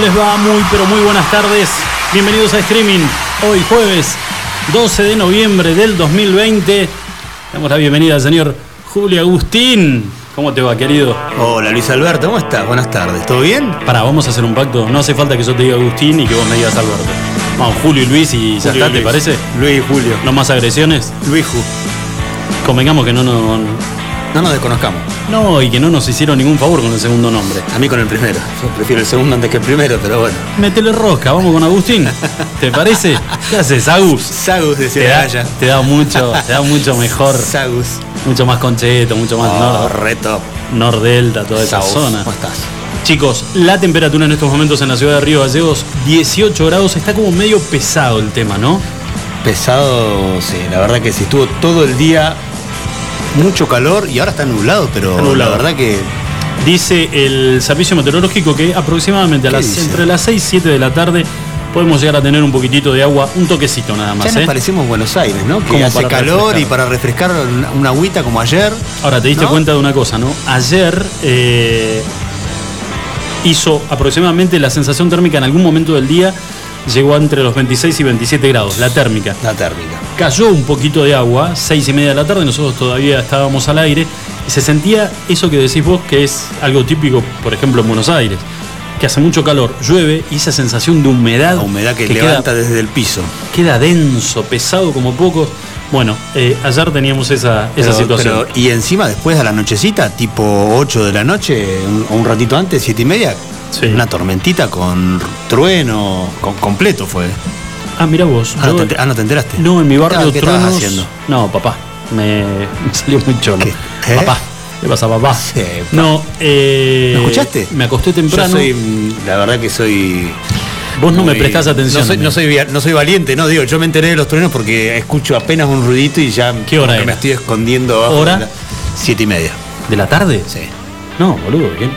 ¿cómo les va? Muy, pero muy buenas tardes. Bienvenidos a Streaming. Hoy jueves 12 de noviembre del 2020. Damos la bienvenida al señor Julio Agustín. ¿Cómo te va, querido? Hola Luis Alberto, ¿cómo estás? Buenas tardes, ¿todo bien? Pará, vamos a hacer un pacto. No hace falta que yo te diga Agustín y que vos me digas Alberto. Vamos, Julio y Luis y ya Julio está, y ¿te parece? Luis y Julio. No más agresiones. Luis Ju. Convengamos que no, no, No nos desconozcamos. No, y que no nos hicieron ningún favor con el segundo nombre. A mí con el primero. Yo prefiero el segundo antes que el primero, pero bueno. Métele rosca, vamos con Agustín. ¿Te parece? ¿Qué haces, Agus? Sagus Te decía da, Gaya. te da mucho, te da mucho mejor, Sagus. mucho más concheto, mucho más Oh, nor, reto. nordelta, toda esa Sagus, zona. ¿Cómo estás? Chicos, la temperatura en estos momentos en la ciudad de Río Gallegos, 18 grados, está como medio pesado el tema, ¿no? Pesado, sí, la verdad que sí. Estuvo todo el día mucho calor y ahora está nublado, pero Está nublado. la verdad que Dice el servicio meteorológico que aproximadamente a ¿Qué las, dice? entre las 6 y 7 de la tarde podemos llegar a tener un poquitito de agua, un toquecito nada ya más. nos ¿eh? parecemos Buenos Aires, ¿no? Que Como hace para calor refrescar. y para refrescar una, una agüita como ayer. Ahora, te diste ¿No? cuenta de una cosa, ¿no? Ayer eh, hizo aproximadamente la sensación térmica en algún momento del día, llegó entre los 26 y 27 grados, la térmica. La térmica. Cayó un poquito de agua, 6 y media de la tarde, nosotros todavía estábamos al aire, y se sentía eso que decís vos, que es algo típico, por ejemplo, en Buenos Aires, que hace mucho calor, llueve, y esa sensación de humedad, La humedad que, queda- levanta desde el piso. queda, denso, pesado como pocos. Bueno, eh, ayer teníamos esa, esa Pero- situación. pero- y encima después a la nochecita, tipo 8 de la noche, un, o un ratito antes, 7 y media, Sí. una tormentita con trueno, con, completo fue. ah, mira vos. Ah, no, te, ah, ¿no te enteraste? No, en mi barrio ¿Qué estabas truenos. haciendo? No, papá. Me, me salió muy cholo. ¿Qué? ¿Eh? Papá. ¿Qué pasa, papá? Sí, no, eh, ¿Me escuchaste? Me acosté temprano. Yo soy, mm, la verdad que soy... Vos no me prestás atención. No soy, no, soy, via- no soy valiente, no, digo, yo me enteré de los truenos porque escucho apenas un ruidito y ya ¿Qué hora me estoy escondiendo abajo. ¿Hora? de la- Siete y media. ¿De la tarde? Sí. No, boludo, ¿qué?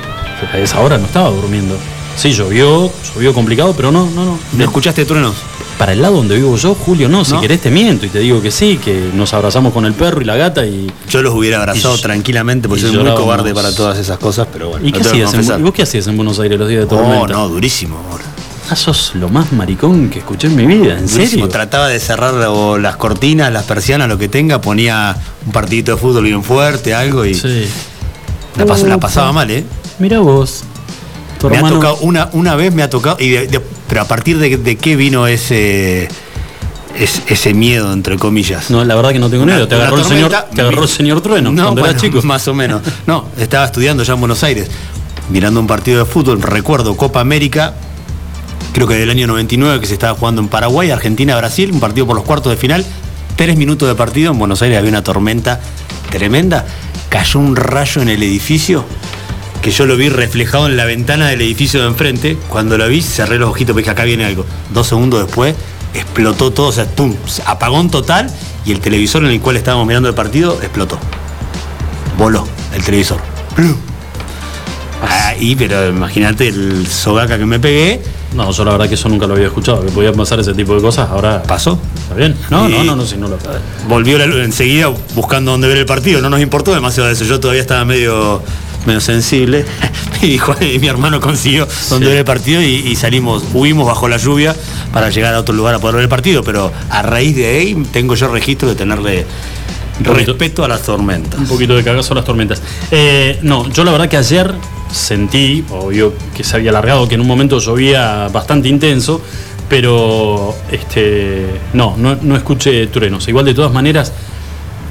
A esa hora no estaba durmiendo. Sí, llovió, llovió complicado, pero no, no, no. ¿No escuchaste truenos? Para el lado donde vivo yo, Julio, no. Si ¿No? querés te miento y te digo que sí, que nos abrazamos con el perro y la gata y. Yo los hubiera abrazado Y- tranquilamente porque soy muy cobarde para todas esas cosas, pero bueno. ¿Y qué hacías? En, confesar. ¿Y vos qué hacías en Buenos Aires los días de No, tormenta? no, durísimo, amor. Ah, sos lo más maricón que escuché en mi vida, ¿en Durísimo. serio? Trataba de cerrar o las cortinas, las persianas, lo que tenga, ponía un partidito de fútbol bien fuerte, algo y Sí. la, pas- la Opa. pasaba mal, ¿eh? Mira vos. Tu Me ha tocado, una, una vez me ha tocado, y de- de- pero a partir de, de qué vino ese, es- ese miedo, entre comillas. No, la verdad que no tengo idea. Te agarró, el señor, te agarró el señor Trueno No, cuando bueno, chico. Más o menos. No, estaba estudiando ya en Buenos Aires, mirando un partido de fútbol, recuerdo Copa América, creo que del año 99 que se estaba jugando en Paraguay, Argentina, Brasil, un partido por los cuartos de final, tres minutos de partido, en Buenos Aires había una tormenta tremenda, cayó un rayo en el edificio que yo lo vi reflejado en la ventana del edificio de enfrente, cuando lo vi cerré los ojitos, porque acá viene algo, dos segundos después explotó todo, o sea, pum, apagón total y el televisor en el cual estábamos mirando el partido explotó, voló el televisor. Plum. Ahí, pero imagínate el sogaca que me pegué, No, yo la verdad que eso nunca lo había escuchado, que podía pasar ese tipo de cosas. Ahora pasó. está bien. No, no, no, no, si no lo Volvió enseguida buscando dónde ver el partido, no nos importó demasiado eso, yo todavía estaba medio, medio sensible. Y mi hermano consiguió dónde Sí. ver el partido y, y salimos, huimos bajo la lluvia para llegar a otro lugar a poder ver el partido, pero a raíz de ahí tengo yo registro de tenerle respeto a las tormentas. Un poquito de cagazo a las tormentas. Eh, no, yo la verdad que ayer sentí, obvio que se había alargado, que en un momento llovía bastante intenso, pero este, no, no, no escuché truenos. Igual de todas maneras,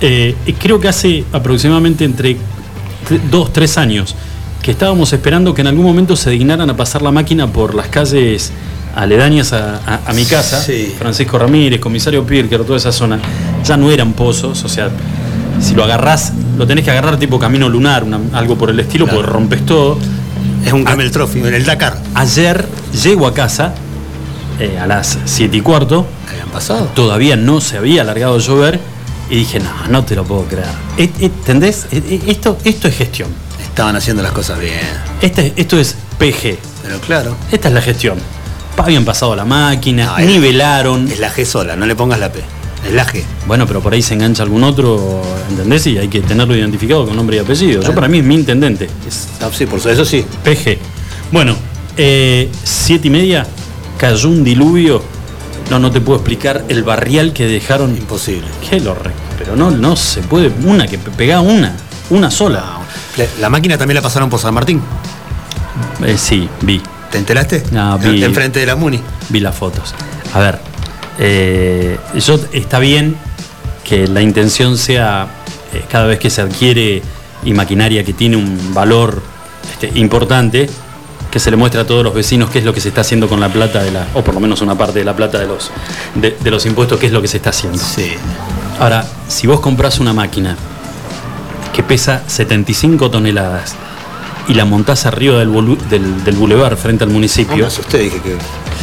eh, creo que hace aproximadamente entre dos, tres años que estábamos esperando que en algún momento se dignaran a pasar la máquina por las calles aledañas a, a- a mi casa, Sí. Francisco Ramírez, comisario Pirker, toda esa zona, ya no eran pozos, o sea, si lo agarrás, lo tenés que agarrar tipo camino lunar, una- algo por el estilo, Claro. porque rompes todo. Es un Camel Trophy, en el Dakar. Ayer llego a casa eh, a las 7 y cuarto, ¿Habían pasado? todavía no se había alargado llover y dije, no, no te lo puedo creer. Eh, eh, ¿Entendés? Eh, Esto, esto es gestión. Estaban haciendo las cosas bien. Este, esto es PG. Pero claro. Esta es la gestión. Habían pasado la máquina, No, nivelaron. Es la G sola, no le pongas la P. Es la G. Bueno, pero por ahí se engancha algún otro, ¿entendés? Y hay que tenerlo identificado con nombre y apellido. Yo Claro. para mí es mi intendente. Es Ah, sí, por eso, eso sí. PG. Bueno, eh, siete y media, cayó un diluvio. No, no te puedo explicar el barrial que dejaron. Imposible. Qué lo re- Pero no, no se puede. Una que pe- pegaba una. Una sola. La, la máquina también la pasaron por San Martín. Eh, sí, vi. ¿Te enteraste? No, vi. Enfrente de la Muni. Vi las fotos. A ver, eh, yo está bien que la intención sea eh, cada vez que se adquiere y maquinaria que tiene un valor este, importante, que se le muestre a todos los vecinos qué es lo que se está haciendo con la plata de la, o por lo menos una parte de la plata de los, de, de los impuestos, qué es lo que se está haciendo. Sí. Ahora, si vos compras una máquina que pesa 75 toneladas y la montás arriba del, del, del bulevar frente al municipio, dije que.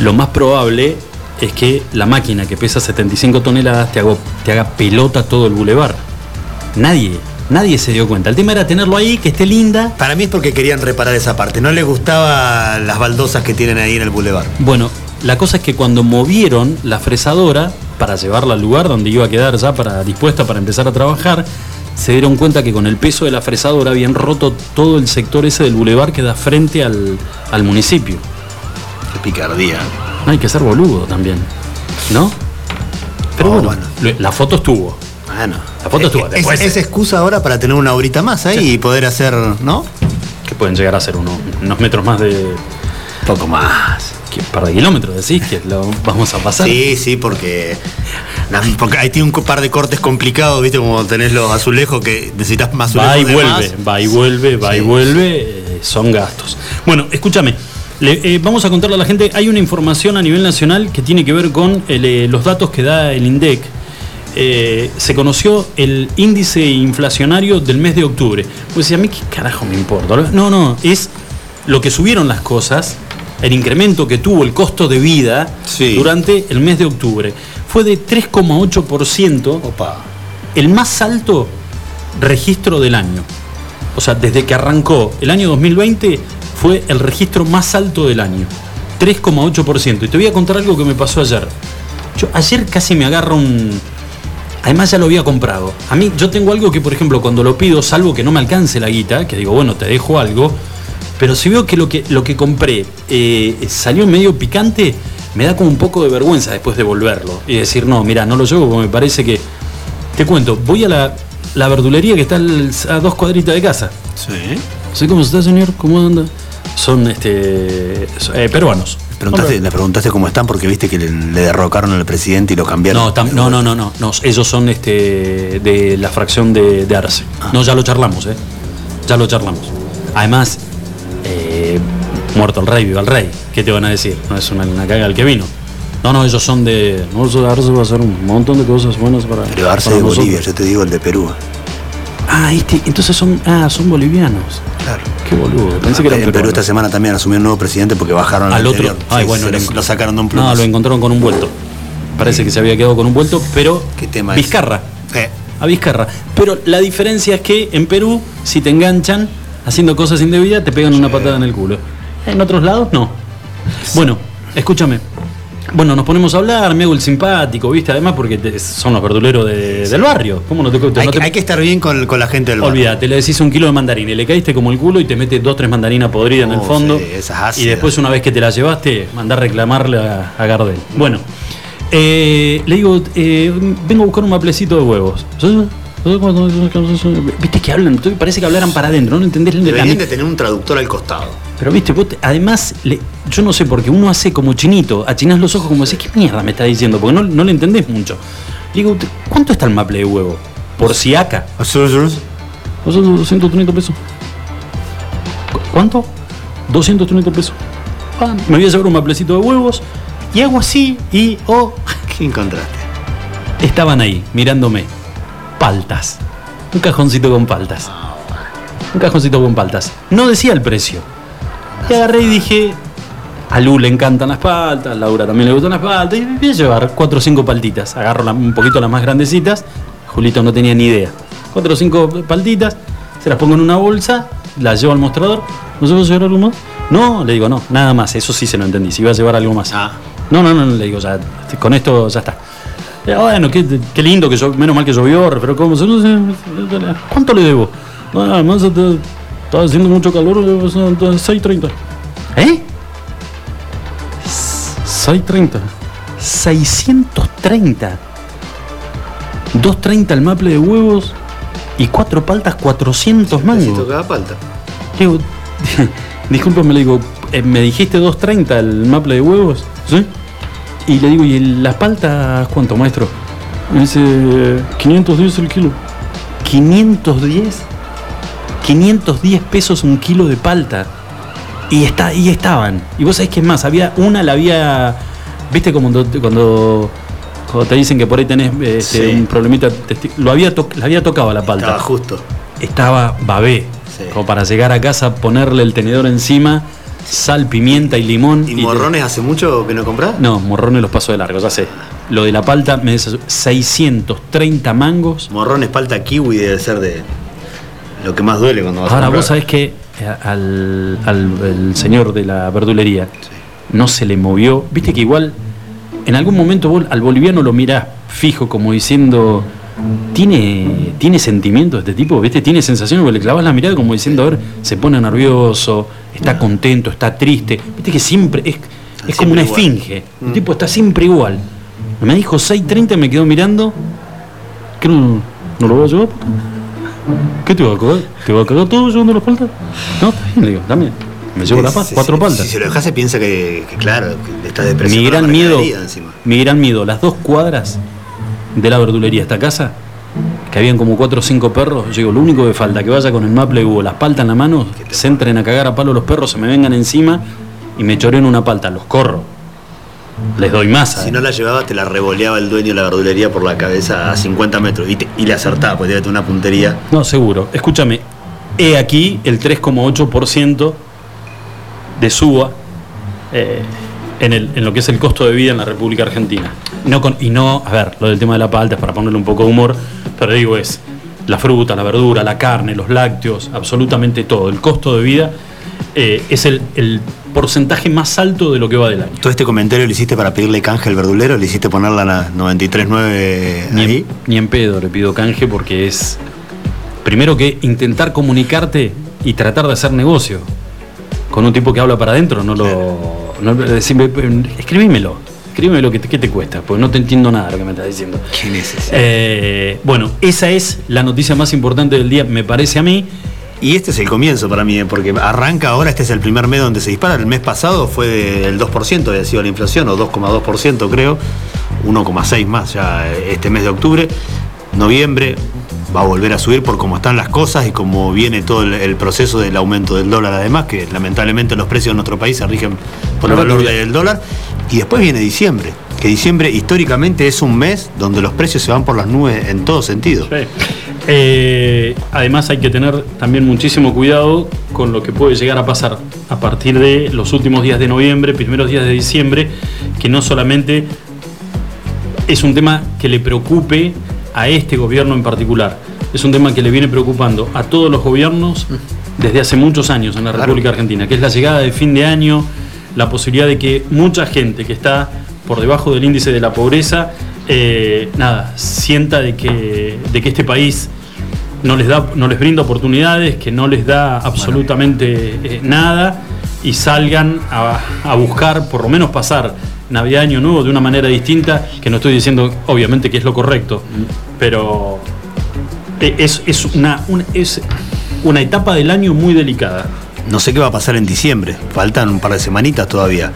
lo más probable es que la máquina que pesa 75 toneladas te, hago- te haga pelota todo el bulevar. Nadie, nadie se dio cuenta. El tema era tenerlo ahí, que esté linda. Para mí es porque querían reparar esa parte. No les gustaba las baldosas que tienen ahí en el bulevar. Bueno, la cosa es que cuando movieron la fresadora para llevarla al lugar donde iba a quedar ya para, dispuesta para empezar a trabajar, se dieron cuenta que con el peso de la fresadora habían roto todo el sector ese del bulevar que da frente al, al municipio. Qué picardía. No hay que ser boludo también, ¿no? Pero Oh, bueno, la foto estuvo. Bueno. La foto estuvo, Es, después- es excusa ahora para tener una horita más ahí y poder hacer, ¿no? que pueden llegar a ser uno- unos metros más de. Poco más. ¿Qué par de kilómetros decís que lo vamos a pasar? Sí, sí, porque. porque ahí tiene un par de cortes complicados, ¿viste? Como tenés los azulejos que necesitas más azulejos. Va y vuelve, más. va y vuelve, va y vuelve, eh, son gastos. Bueno, escúchame, le- eh, vamos a contarle a la gente, hay una información a nivel nacional que tiene que ver con el, eh, los datos que da el INDEC. Eh, se conoció el índice inflacionario del mes de octubre. Pues a mí qué carajo me importa. No, no, es lo que subieron las cosas, el incremento que tuvo el costo de vida Sí. durante el mes de octubre. Fue de 3,8% Opa. el más alto registro del año. O sea, desde que arrancó el año 2020 fue el registro más alto del año. 3,8%. Y te voy a contar algo que me pasó ayer. Yo ayer casi me agarra un... Además ya lo había comprado. A mí yo tengo algo que, por ejemplo, cuando lo pido, salvo que no me alcance la guita, que digo, bueno, te dejo algo, pero si veo que lo que, lo que compré eh, salió medio picante, me da como un poco de vergüenza después de volverlo y decir, no, mira, no lo llevo porque me parece que... Te cuento, voy a la, la verdulería que está al- a dos cuadritas de casa. Sí. ¿Sí cómo está, señor? ¿Cómo anda? Son este, eh, peruanos. Preguntaste, le preguntaste cómo están porque viste que le, le derrocaron al presidente y lo cambiaron. No, tam- no, no, no, no, no, ellos son este de la fracción de, de Arce. Ah. No, ya lo charlamos, ¿eh? Ya lo charlamos. Además, eh, muerto el rey, viva el rey. ¿Qué te van a decir? No es una, una caga el que vino. No, no, ellos son de. No, Arce va a hacer un montón de cosas buenas para. Pero Arce para de nosotros. Bolivia, yo te digo el de Perú. Ah, este, entonces son. Ah, son bolivianos. Claro. Qué boludo. Pensé que eran en Perú esta semana también asumió un nuevo presidente porque bajaron al otro. Ay, Sí, bueno, lo, sacaron de un No, plumazo. lo encontraron con un vuelto. Parece que se había quedado con un vuelto, pero. ¿Qué tema? Vizcarra. Eh, A Vizcarra. Pero la diferencia es que en Perú, si te enganchan haciendo cosas indebidas, te pegan una patada en el culo. En otros lados, no. Bueno, escúchame. Bueno, nos ponemos a hablar, me hago el simpático, ¿viste? Además, porque te- son los verduleros de- del barrio. ¿Cómo no te, te- hay, no que- te- hay que estar bien con, con la gente del barrio. Olvídate, le decís un kilo de mandarina y le caíste como el culo y te metes dos, tres mandarinas podridas en el Oh, fondo. sí, esas y después, una vez que te la llevaste, mandar a reclamarle a, a Gardel. Bueno, eh, le digo, eh, vengo a buscar un maplecito de huevos. Viste que hablan, parece que hablaran para adentro, no entendés Deberían de tener un traductor al costado. Pero viste, vos te- además, le- yo no sé, porque uno hace como chinito, achinás los ojos como decís, ¿qué mierda me está diciendo? Porque no, no le entendés mucho. Digo, ¿cuánto está el maple de huevo? Por si acá. ¿Azul, 230 pesos. ¿Cu- ¿Cuánto? 230 pesos. Ah, me voy a llevar un maplecito de huevos y hago así y, oh, ¿Qué encontraste? estaban ahí, mirándome. Paltas. Un cajoncito con paltas. Un cajoncito con paltas. No decía el precio. Y agarré y dije, a Lu le encantan las paltas, a Laura también le gustan las paltas, y voy a llevar cuatro o cinco paltitas. Agarro la- un poquito las más grandecitas, Julito no tenía ni idea. Cuatro o cinco paltitas, se las pongo en una bolsa la llevo al mostrador. ¿No se a llevar algo más? No, le digo, no, nada más. Eso sí se lo entendí. Si iba a llevar algo más. Ah. No, no, no, le digo, ya, con esto ya está. Eh, bueno, qué, qué lindo que yo, menos mal que llovió, pero ¿cómo? No sé, ¿Cuánto le debo? No, además está, está haciendo mucho calor, eh, son 6.30. ¿Eh? 6.30. 630. 2.30 el maple de huevos y cuatro paltas 400 Necesito mangos. cada palta. Digo, discúlpame, le digo, eh, me dijiste 2.30 el maple de huevos, ¿sí? Y le digo, ¿y las paltas cuánto, maestro? Me dice, 510 el kilo. 510. 510 pesos un kilo de palta. Y está, ahí estaban. Y vos sabés que es más, había una la había. ¿Viste como cuando, cuando, cuando te dicen que por ahí tenés este, Sí. un problemita? Lo había, la había tocado la palta Estaba justo. estaba babé. Sí. Como para llegar a casa, ponerle el tenedor encima, sal, pimienta y limón. ¿Y morrones hace mucho que no compras? No, morrones los paso de largo, ya sé. Lo de la palta me des 630 mangos. Morrones, palta, kiwi debe ser de lo que más duele cuando vas a Ahora comprar. vos sabés que eh, al, al- el señor de la verdulería no se le movió. Viste que igual en algún momento vos al boliviano lo mirás fijo como diciendo. ¿Tiene, tiene sentimientos este tipo? ¿Viste? Tiene sensaciones, porque le clavas la mirada como diciendo, a ver, se pone nervioso, está contento, está triste. Viste que siempre es, es como una igual. esfinge. El Mm. tipo está siempre igual. Me dijo 6.30 y me quedó mirando. ¿Qué no, no lo voy a llevar? ¿Qué te va a cagar? ¿Te va a cagar todo llevando las paltas? No, está bien, le digo, también. Me llevo la Sí, palta, sí, cuatro paltas. Si se lo dejas se piensa que, que claro, que estás depresión. mi gran miedo, mi gran miedo, las dos cuadras de la verdulería esta casa, que habían como cuatro o cinco perros, yo digo, lo único que falta, que vaya con el maple o las paltas en la mano, se entren a cagar a palo los perros, se me vengan encima y me choren una palta, los corro. Les doy masa. Si eh. no la llevabas, te la revoleaba el dueño de la verdulería por la cabeza a 50 metros y, te- y le acertaba, porque debe tener una puntería. No, seguro. Escúchame, he aquí el 3,8% de suba eh, en, el- en lo que es el costo de vida en la República Argentina. No con- y no, a ver, lo del tema de la palta es para ponerle un poco de humor, pero digo es la fruta, la verdura, la carne, los lácteos, absolutamente todo. El costo de vida eh, es el, el porcentaje más alto de lo que va del año. Todo este comentario lo hiciste para pedirle canje al verdulero, le hiciste ponerla a la 93.9 Ni ahí. en, ni en pedo le pido canje porque es primero que intentar comunicarte y tratar de hacer negocio con un tipo que habla para adentro, no lo. No, decime, escribímelo, escribímelo que te, qué te cuesta, porque no te entiendo nada de lo que me estás diciendo. ¿Quién es ese? Eh, bueno, esa es la noticia más importante del día, me parece a mí. Y este es el comienzo para mí, eh, porque arranca ahora, este es el primer mes donde se dispara. El mes pasado fue del 2%, había sido la inflación, o 2,2% creo, 1,6 más ya eh, este mes de octubre. Noviembre va a volver a subir por cómo están las cosas y cómo viene todo el, el proceso del aumento del dólar además, que lamentablemente los precios en nuestro país se rigen por el valor del dólar. Y después viene diciembre, que diciembre históricamente es un mes donde los precios se van por las nubes en todo sentido. Eh, además hay que tener también muchísimo cuidado con lo que puede llegar a pasar a partir de los últimos días de noviembre, primeros días de diciembre, que no solamente es un tema que le preocupe a este gobierno en particular, es un tema que le viene preocupando a todos los gobiernos desde hace muchos años en la. República Argentina, que es la llegada de fin de año, la posibilidad de que mucha gente que está por debajo del índice de la pobreza, eh, nada, sienta de que, de que este país no les, da, no les brinda oportunidades, que no les da absolutamente eh, nada y salgan a, a buscar, por lo menos pasar Navidad Año Nuevo de una manera distinta, que no estoy diciendo obviamente que es lo correcto, pero eh, es, es una, una- es una etapa del año muy delicada. No sé qué va a pasar en diciembre, faltan un par de semanitas todavía.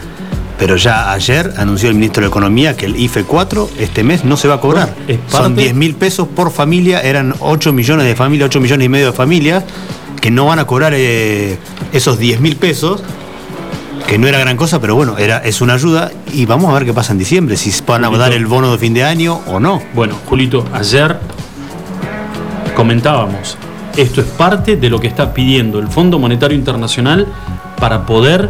Pero ya ayer anunció el ministro de Economía que el IFE 4 este mes no se va a cobrar. Bueno, Son parte- 10 mil pesos por familia, eran 8 millones de familias, 8 millones y medio de familias que no van a cobrar eh, esos 10 mil pesos, que no era gran cosa, pero bueno, era, es una ayuda y vamos a ver qué pasa en diciembre, si van a Julito. dar el bono de fin de año o no. Bueno, Julito, ayer comentábamos, esto es parte de lo que está pidiendo el Fondo Monetario Internacional para poder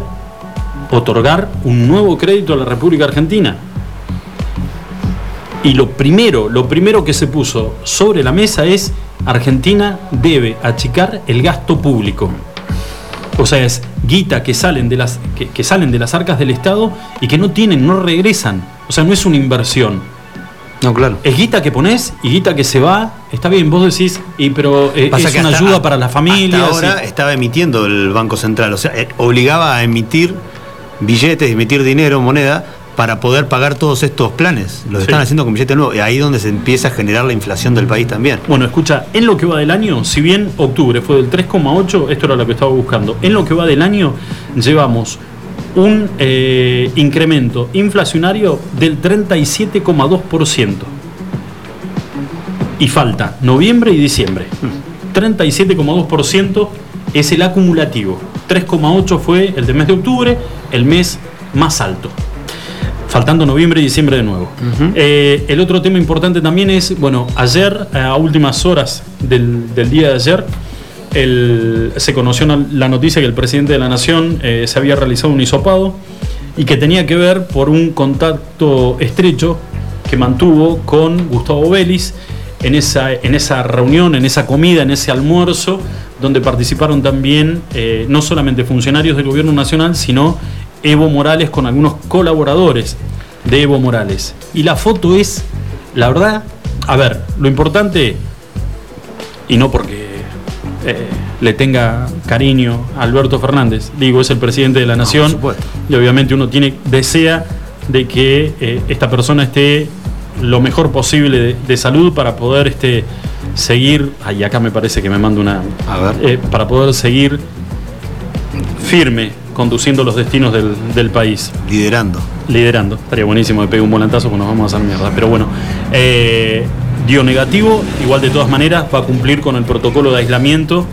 otorgar un nuevo crédito a la República Argentina. Y lo primero, lo primero que se puso sobre la mesa es Argentina debe achicar el gasto público. O sea, es guita que salen de las, que, que salen de las arcas del Estado y que no tienen, no regresan. O sea, no es una inversión. No, claro. Es guita que pones y guita que se va. Está bien, vos decís, y, pero eh, es que una hasta- ayuda para las familias. hasta ahora y- estaba emitiendo el Banco Central, o sea, eh, obligaba a emitir billetes, emitir dinero, moneda, para poder pagar todos estos planes. Los Sí. están haciendo con billetes nuevos. Y ahí es donde se empieza a generar la inflación del país también. Bueno, escucha, en lo que va del año, si bien octubre fue del 3,8, esto era lo que estaba buscando, en lo que va del año llevamos un eh, incremento inflacionario del 37,2%. Y falta noviembre y diciembre. 37,2% es el acumulativo. 3,8 fue el del mes de octubre, el mes más alto. Faltando noviembre y diciembre de nuevo. Eh, el otro tema importante también es, bueno, ayer, a últimas horas del, del día de ayer, el- se conoció la noticia que el presidente de la Nación eh, se había realizado un hisopado y que tenía que ver por un contacto estrecho que mantuvo con Gustavo Vélez en esa, en esa reunión, en esa comida, en ese almuerzo, donde participaron también eh, no solamente funcionarios del gobierno nacional, sino Evo Morales con algunos colaboradores de Evo Morales. Y la foto es, la verdad, a ver, lo importante, y no porque eh, le tenga cariño a Alberto Fernández, digo, es el presidente de la nación, y obviamente uno tiene, desea de que eh, esta persona esté lo mejor posible de, de salud para poder este, seguir, ay, acá me parece que me manda una, A ver. eh, para poder seguir firme conduciendo los destinos del, del país Liderando. liderando. Estaría buenísimo de pegar un volantazo porque nos vamos a hacer mierda. Pero bueno, eh, dio negativo, igual de todas maneras va a cumplir con el protocolo de aislamiento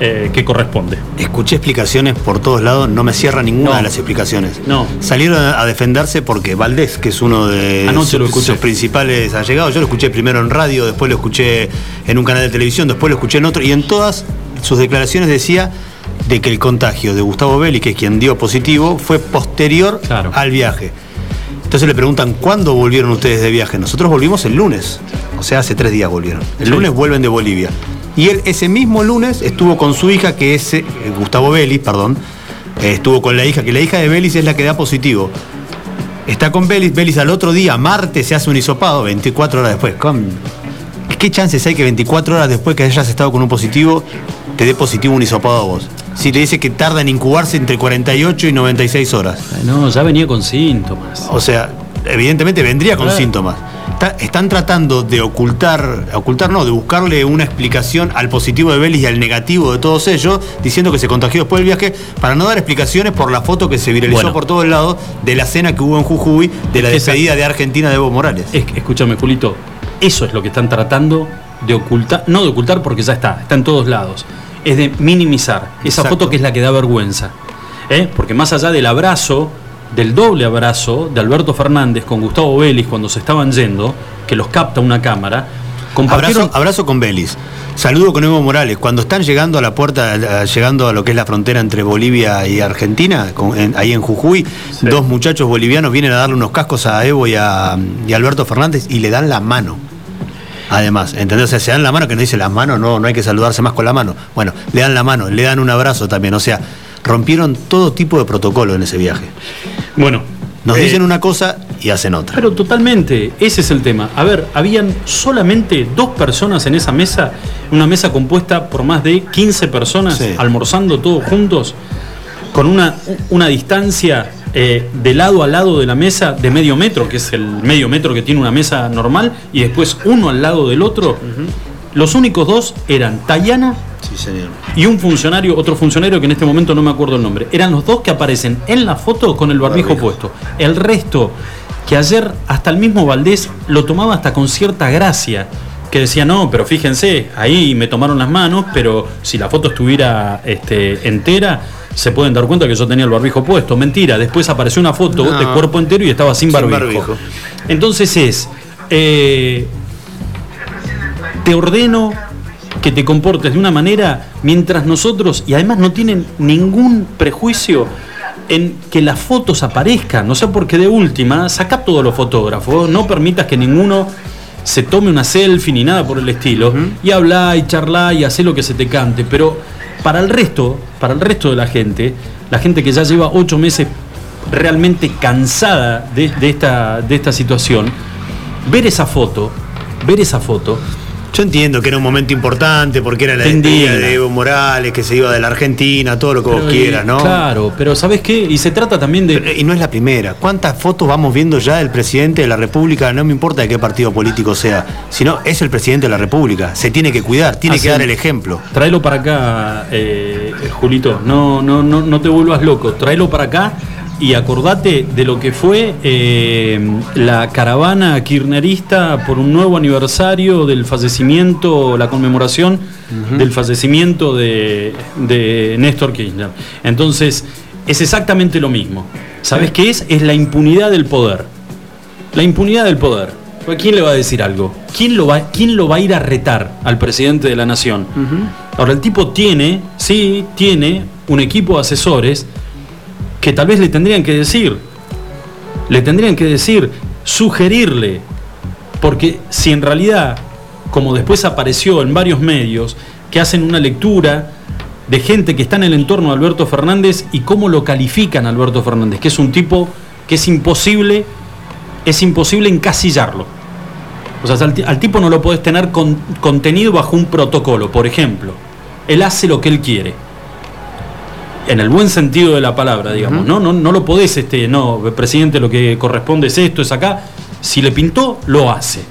eh, que corresponde. Escuché explicaciones por todos lados, no me cierra ninguna No. de las explicaciones. No. Salieron a defenderse porque Valdés, que es uno de lo sus, sus principales allegados, yo lo escuché primero en radio, después lo escuché en un canal de televisión, después lo escuché en otro, y en todas sus declaraciones decía de que el contagio de Gustavo Belli, que es quien dio positivo, fue posterior Claro. al viaje. Entonces le preguntan, ¿cuándo volvieron ustedes de viaje? Nosotros volvimos el lunes, o sea, hace tres días volvieron. El Sí. lunes vuelven de Bolivia. Y él ese mismo lunes estuvo con su hija, que es eh, Gustavo Vélez, perdón, eh, estuvo con la hija, que la hija de Vélez es la que da positivo. Está con Vélez, Vélez al otro día, martes, se hace un hisopado, 24 horas después. Con- ¿Qué chances hay que 24 horas después que hayas estado con un positivo, te dé positivo un hisopado a vos? Si te dice que tarda en incubarse entre 48 y 96 horas. No, ya venía con síntomas. O sea, evidentemente vendría con Claro. síntomas. Está- están tratando de ocultar, ocultar no, de buscarle una explicación al positivo de Vélez y al negativo de todos ellos, diciendo que se contagió después del viaje, para no dar explicaciones por la foto que se viralizó Bueno. por todos lados de la cena que hubo en Jujuy, de la esa- despedida de Argentina de Evo Morales. Es escúchame, Julito, eso es lo que están tratando de ocultar, no de ocultar porque ya está, está en todos lados, es de minimizar esa foto que es la que da vergüenza. ¿eh? Porque más allá del abrazo, del doble abrazo de Alberto Fernández con Gustavo Vélez cuando se estaban yendo, que los capta una cámara, compartieron... Abrazo, abrazo con Vélez. Saludo con Evo Morales. Cuando están llegando a la puerta, llegando a lo que es la frontera entre Bolivia y Argentina, con- en- ahí en Jujuy, Sí. dos muchachos bolivianos vienen a darle unos cascos a Evo y a, y a Alberto Fernández y le dan la mano. Además, ¿entendés? O sea, se dan la mano, que no dice las manos, no, no hay que saludarse más con la mano. Bueno, le dan la mano, le dan un abrazo también. O sea, rompieron todo tipo de protocolo en ese viaje. Bueno, Nos eh, dicen una cosa y hacen otra. Pero totalmente, ese es el tema. A ver, habían solamente dos personas en esa mesa, una mesa compuesta por más de 15 personas, Sí. almorzando todos juntos, con una, una distancia eh, de lado a lado de la mesa de medio metro, que es el medio metro que tiene una mesa normal, y después uno al lado del otro. Los únicos dos eran Tayana Sí, señor. y un funcionario, otro funcionario que en este momento no me acuerdo el nombre. Eran los dos que aparecen en la foto con el barbijo, Barbijo. puesto. El resto, que ayer hasta el mismo Valdés lo tomaba hasta con cierta gracia. Que decía, no, pero fíjense, ahí me tomaron las manos, pero si la foto estuviera este, entera, se pueden dar cuenta que yo tenía el barbijo puesto. Mentira, después apareció una foto No. de cuerpo entero y estaba sin barbijo. Entonces es, eh, te ordeno que te comportes de una manera mientras nosotros, y además no tienen ningún prejuicio en que las fotos aparezcan, o sea, porque de última, saca todos los fotógrafos, no permitas que ninguno se tome una selfie ni nada por el estilo, y habla y charla y hace lo que se te cante, pero para el resto, para el resto de la gente, la gente que ya lleva ocho meses realmente cansada de, de esta, de esta situación, ver esa foto, ver esa foto, Yo entiendo que era un momento importante porque era la despedida de Evo Morales, que se iba de la Argentina, todo lo que vos quieras, ¿no? Claro, pero ¿sabes qué? Y se trata también de... Pero- Y no es la primera. ¿Cuántas fotos vamos viendo ya del presidente de la República? No me importa de qué partido político sea, sino es el presidente de la República. Se tiene que cuidar, tiene Así- que dar el ejemplo. Tráelo para acá, eh, Julito. No, no, no, no te vuelvas loco. Tráelo para acá y acordate de lo que fue eh, la caravana kirchnerista por un nuevo aniversario del fallecimiento, la conmemoración del fallecimiento de, de Néstor Kirchner. Entonces, es exactamente lo mismo. ¿Sabes qué es? Es la impunidad del poder. La impunidad del poder. Pues, ¿Quién le va a decir algo? ¿Quién lo va, quién lo va a ir a retar al presidente de la nación? Ahora, el tipo tiene, sí, tiene un equipo de asesores que tal vez le tendrían que decir, le tendrían que decir, sugerirle, porque si en realidad, como después apareció en varios medios, que hacen una lectura de gente que está en el entorno de Alberto Fernández y cómo lo califican a Alberto Fernández, que es un tipo que es imposible, es imposible encasillarlo. O sea, al, ti- al tipo no lo podés tener con- contenido bajo un protocolo, por ejemplo. Él hace lo que él quiere. En el buen sentido de la palabra, digamos. no, no, no lo podés, este, no, presidente, lo que corresponde es esto, es acá. Si le pintó, lo hace.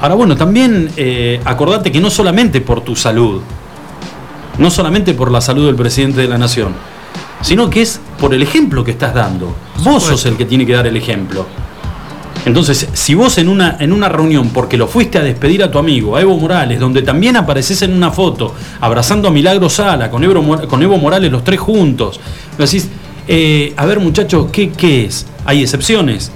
Ahora, bueno, también eh, acordate que no solamente por tu salud, no solamente por la salud del presidente de la nación, sino que es por el ejemplo que estás dando. Vos sos el que tiene que dar el ejemplo. Entonces, si vos en una, en una reunión, porque lo fuiste a despedir a tu amigo, a Evo Morales, donde también apareces en una foto abrazando a Milagro Sala, con Evo, con Evo Morales los tres juntos, decís, eh, a ver muchachos, ¿qué, ¿qué es? ¿Hay excepciones?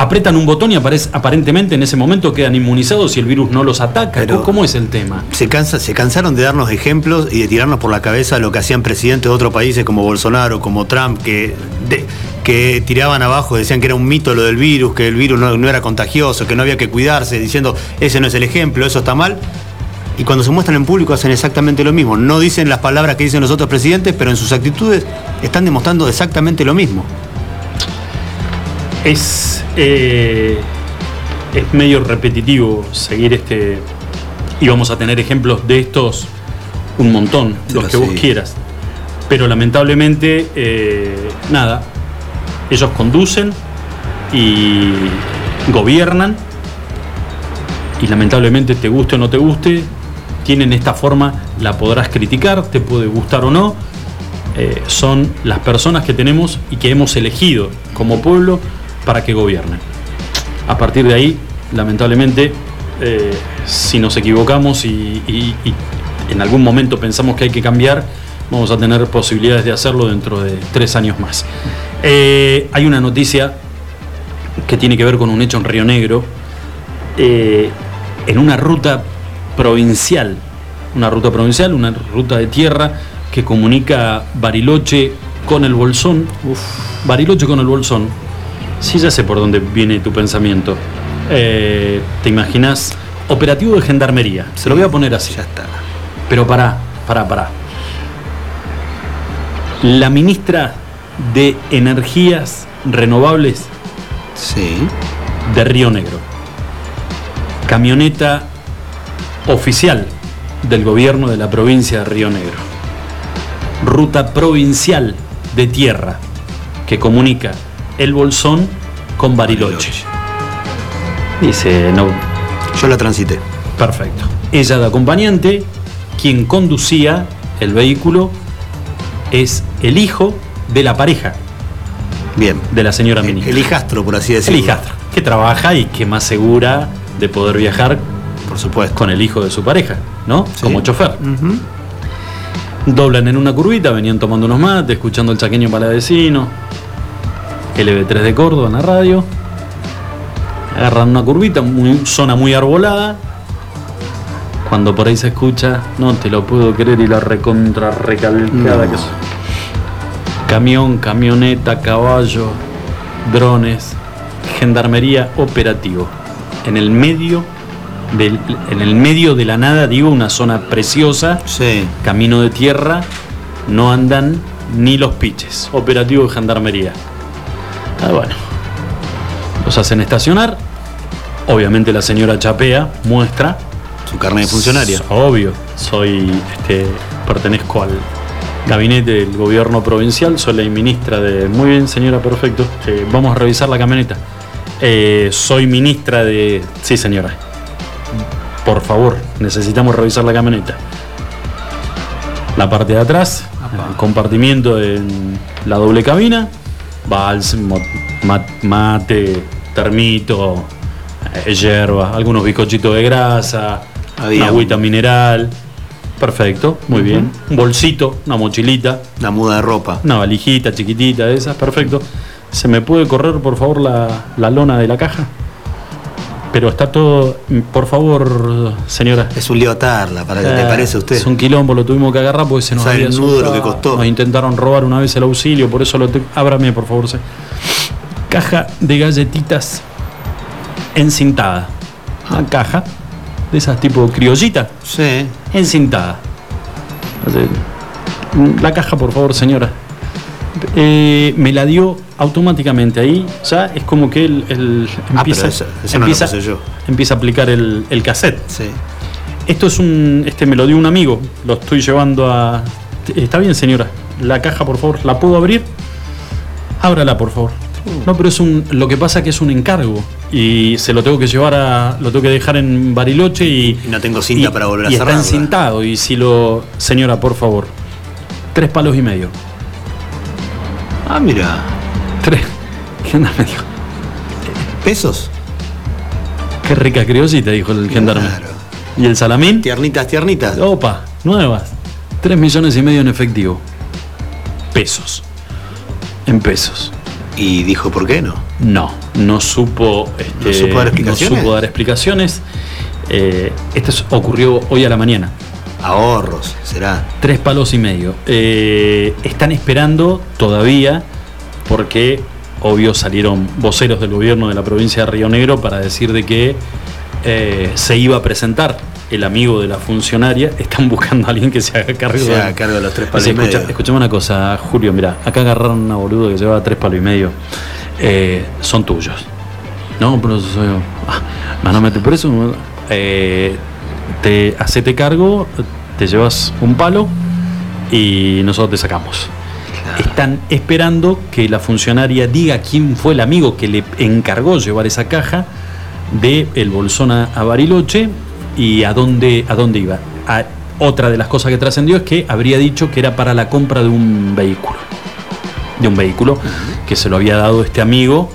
Apretan un botón y aparec- aparentemente en ese momento quedan inmunizados y el virus no los ataca. Pero- ¿Cómo- ¿Cómo es el tema? Se, cansa, se cansaron de darnos ejemplos y de tirarnos por la cabeza lo que hacían presidentes de otros países como Bolsonaro, como Trump, que, de- que tiraban abajo, decían que era un mito lo del virus, que el virus no, no era contagioso, que no había que cuidarse, diciendo ese no es el ejemplo, eso está mal. Y cuando se muestran en público hacen exactamente lo mismo. No dicen las palabras que dicen los otros presidentes, pero en sus actitudes están demostrando exactamente lo mismo. Es, eh, es medio repetitivo seguir este. Y vamos a tener ejemplos de estos un montón, los Pero que vos quieras. Pero lamentablemente, eh, nada. Ellos conducen y gobiernan. Y lamentablemente, te guste o no te guste, tienen esta forma, la podrás criticar, te puede gustar o no. eh, son las personas que tenemos y que hemos elegido como pueblo para que gobiernen. A partir de ahí, lamentablemente, eh, si nos equivocamos y, en algún momento pensamos que hay que cambiar, vamos a tener posibilidades de hacerlo dentro de tres años más. Eh, hay una noticia que tiene que ver con un hecho en Río Negro, eh, en una ruta provincial, una ruta provincial, una ruta de tierra que comunica Bariloche con el Bolsón. Bariloche con el Bolsón. Sí, ya sé por dónde viene tu pensamiento. Eh, ¿Te imaginas? Operativo de gendarmería. Se lo voy a poner así. Ya está. Pero pará, pará, pará. La ministra de Energías Renovables Sí. de Río Negro. Camioneta oficial del gobierno de la provincia de Río Negro. Ruta provincial de tierra que comunica el Bolsón con Bariloche. Dice, no, Yo la transité. perfecto. Ella de acompañante, quien conducía el vehículo es el hijo de la pareja Bien. de la señora El, ministra. el hijastro, por así El decirlo. hijastro, que trabaja y que más segura de poder viajar Por supuesto. con el hijo de su pareja, ¿no? Sí. Como chofer. Doblan en una curvita, venían tomando unos mates, escuchando el chaqueño paladecino, LB3 de Córdoba en la radio. Agarran una curvita, muy- zona muy arbolada. Cuando por ahí se escucha, no te lo puedo creer y la recontra recalcada No. que es. Camión, camioneta, caballo, drones, gendarmería operativo. En el medio del- en el medio de la nada, digo, una zona preciosa, Sí. camino de tierra, no andan ni los piches. Operativo de gendarmería. Ah, bueno. Los hacen estacionar. Obviamente la señora chapea, muestra. Su carne de funcionaria. Obvio. Soy, este, pertenezco al gabinete del gobierno provincial, soy la ministra de... Muy bien, señora, perfecto. Eh, vamos a revisar la camioneta. Eh, soy ministra de... Sí, señora. Por favor, necesitamos revisar la camioneta. La parte de atrás, el compartimiento en la doble cabina, vals, mate, termito, eh, hierba, algunos bizcochitos de grasa, una agüita mineral. Perfecto, muy bien. Un bolsito, una mochilita, Una muda de ropa. una valijita chiquitita de esas, perfecto. ¿Se me puede correr, por favor, la, la lona de la caja? Pero está todo, por favor, señora. Es un lío atarla, para que Eh, te parece a usted. Es un quilombo, lo tuvimos que agarrar porque se nos ¿Sabe había el nudo lo que costó? Nos intentaron robar una vez el auxilio, por eso lo te... Ábrame, por favor. se- Caja de galletitas encintada. Una caja de esas tipo criollita, Sí. encintada. La caja, por favor, señora. Eh, me la dio automáticamente ahí. Ya es como que él, él Ah, empieza, eso- no empieza, yo. empieza a aplicar el, el cassette. Sí. Esto es un. Este me lo dio un amigo. Lo estoy llevando a. Está bien, señora. La caja, por favor. ¿La puedo abrir? Ábrala, por favor. No, pero es un. Lo que pasa que es un encargo. Y se lo tengo que llevar a. Lo tengo que dejar en Bariloche y. Y no tengo cinta para volver a y está cerrarla. encintado. Y si lo. Señora, por favor. Tres palos y medio. Ah, mira. Tres. ¿Qué onda? Me dijo. ¿Pesos? Qué rica criollita, dijo el gendarme. Claro. ¿Y el salamín? Tiernitas, tiernitas. Opa, nuevas. 3 millones y medio en efectivo. Pesos. En pesos. Y dijo, ¿por qué no? No, no supo, este, ¿No supo dar explicaciones? no supo dar explicaciones. Eh, esto es- ocurrió hoy a la mañana. Ahorros, será. Tres palos y medio. Eh, están esperando todavía porque, obvio, salieron voceros del gobierno de la provincia de Río Negro para decir de que eh, se iba a presentar el amigo de la funcionaria. Están buscando a alguien que se haga cargo Se de- haga cargo de los tres palos y medio. escucha- escuchame una cosa, Julio, mira, acá agarraron una boludo que llevaba tres palos y medio. Eh, son tuyos. No, pero soy yo. Ah, no, no, mete por eso. Eh, te hacete cargo, te llevas un palo y nosotros te sacamos. Están esperando que la funcionaria diga quién fue el amigo que le encargó llevar esa caja de el bolsón a, a Bariloche y a dónde, a dónde iba. A- otra de las cosas que trascendió es que habría dicho que era para la compra de un vehículo. De un vehículo que se lo había dado este amigo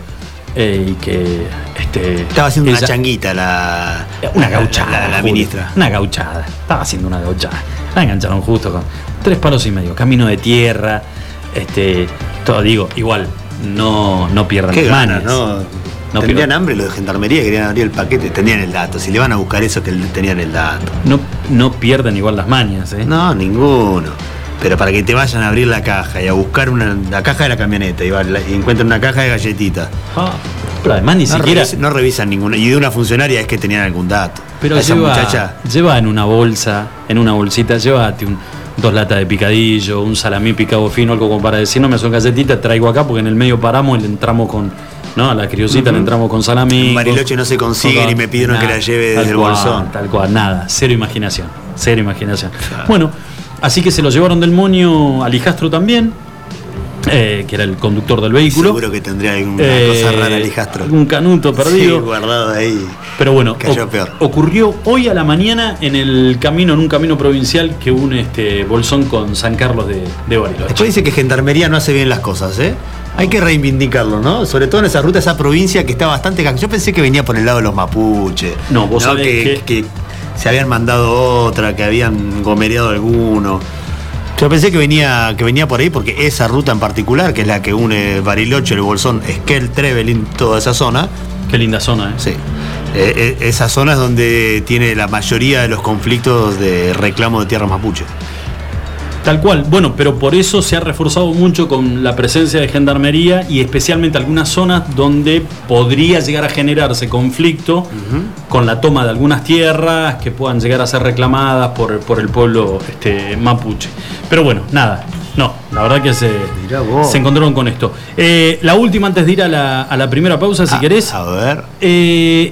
eh, y que este, Estaba haciendo una changuita la. una la- gauchada. La, la- la Julio, ministra. Una gauchada. Estaba haciendo una gauchada. La engancharon justo con tres palos y medio. Camino de tierra. Este. Todo digo, igual. No, no pierdan las. ¿no? No Tendrían hambre los de gendarmería, querían abrir el paquete, tenían el dato. Si le van a buscar eso, que tenían el dato. No, no pierdan igual las mañas, ¿eh? No, ninguno. Pero para que te vayan a abrir la caja y a buscar una, la caja de la camioneta y, va- la- y encuentran una caja de galletitas. Ah, pero además ni No, siquiera. no revisan ninguna. Y de una funcionaria es que tenían algún dato. Pero esa lleva, muchacha. lleva en una bolsa, en una bolsita, llévate un, dos latas de picadillo, un salamí picado fino, algo como para decir, no me son galletitas, traigo acá porque en el medio paramos y le entramos con, no, a la criosita le entramos con salamí. En Bariloche con- no se consiguen y me pidieron que la lleve desde el bolsón. Tal cual, nada, cero imaginación, cero imaginación. Bueno, así que se lo llevaron del moño al hijastro también, eh, que era el conductor del vehículo. Seguro que tendría alguna Eh, cosa rara el hijastro. Un canuto perdido. Sí, guardado ahí. Pero bueno, Cayó peor. ocurrió hoy a la mañana en el camino, en un camino provincial que une este Bolsón con San Carlos de, de Bariloche. Después dice que Gendarmería no hace bien las cosas, ¿eh? Hay que reivindicarlo, ¿no? Sobre todo en esa ruta, esa provincia que está bastante... Yo pensé que venía por el lado de los mapuches. No, vos sabés que, que se habían mandado otra, que habían gomereado alguno. Yo pensé que venía, que venía por ahí porque esa ruta en particular, que es la que une Bariloche, el Bolsón, Esquel, Trevelin, toda esa zona, Qué linda zona, ¿eh? sí. Eh, eh, esa zona es donde tiene la mayoría de los conflictos de reclamo de tierras mapuche. Tal cual, bueno, pero por eso se ha reforzado mucho con la presencia de gendarmería y especialmente algunas zonas donde podría llegar a generarse conflicto con la toma de algunas tierras que puedan llegar a ser reclamadas por, por el pueblo este, mapuche. Pero bueno, nada, no, la verdad que se, se encontraron con esto. Eh, la última antes de ir a la, a la primera pausa, si Ah, querés. A ver. Eh,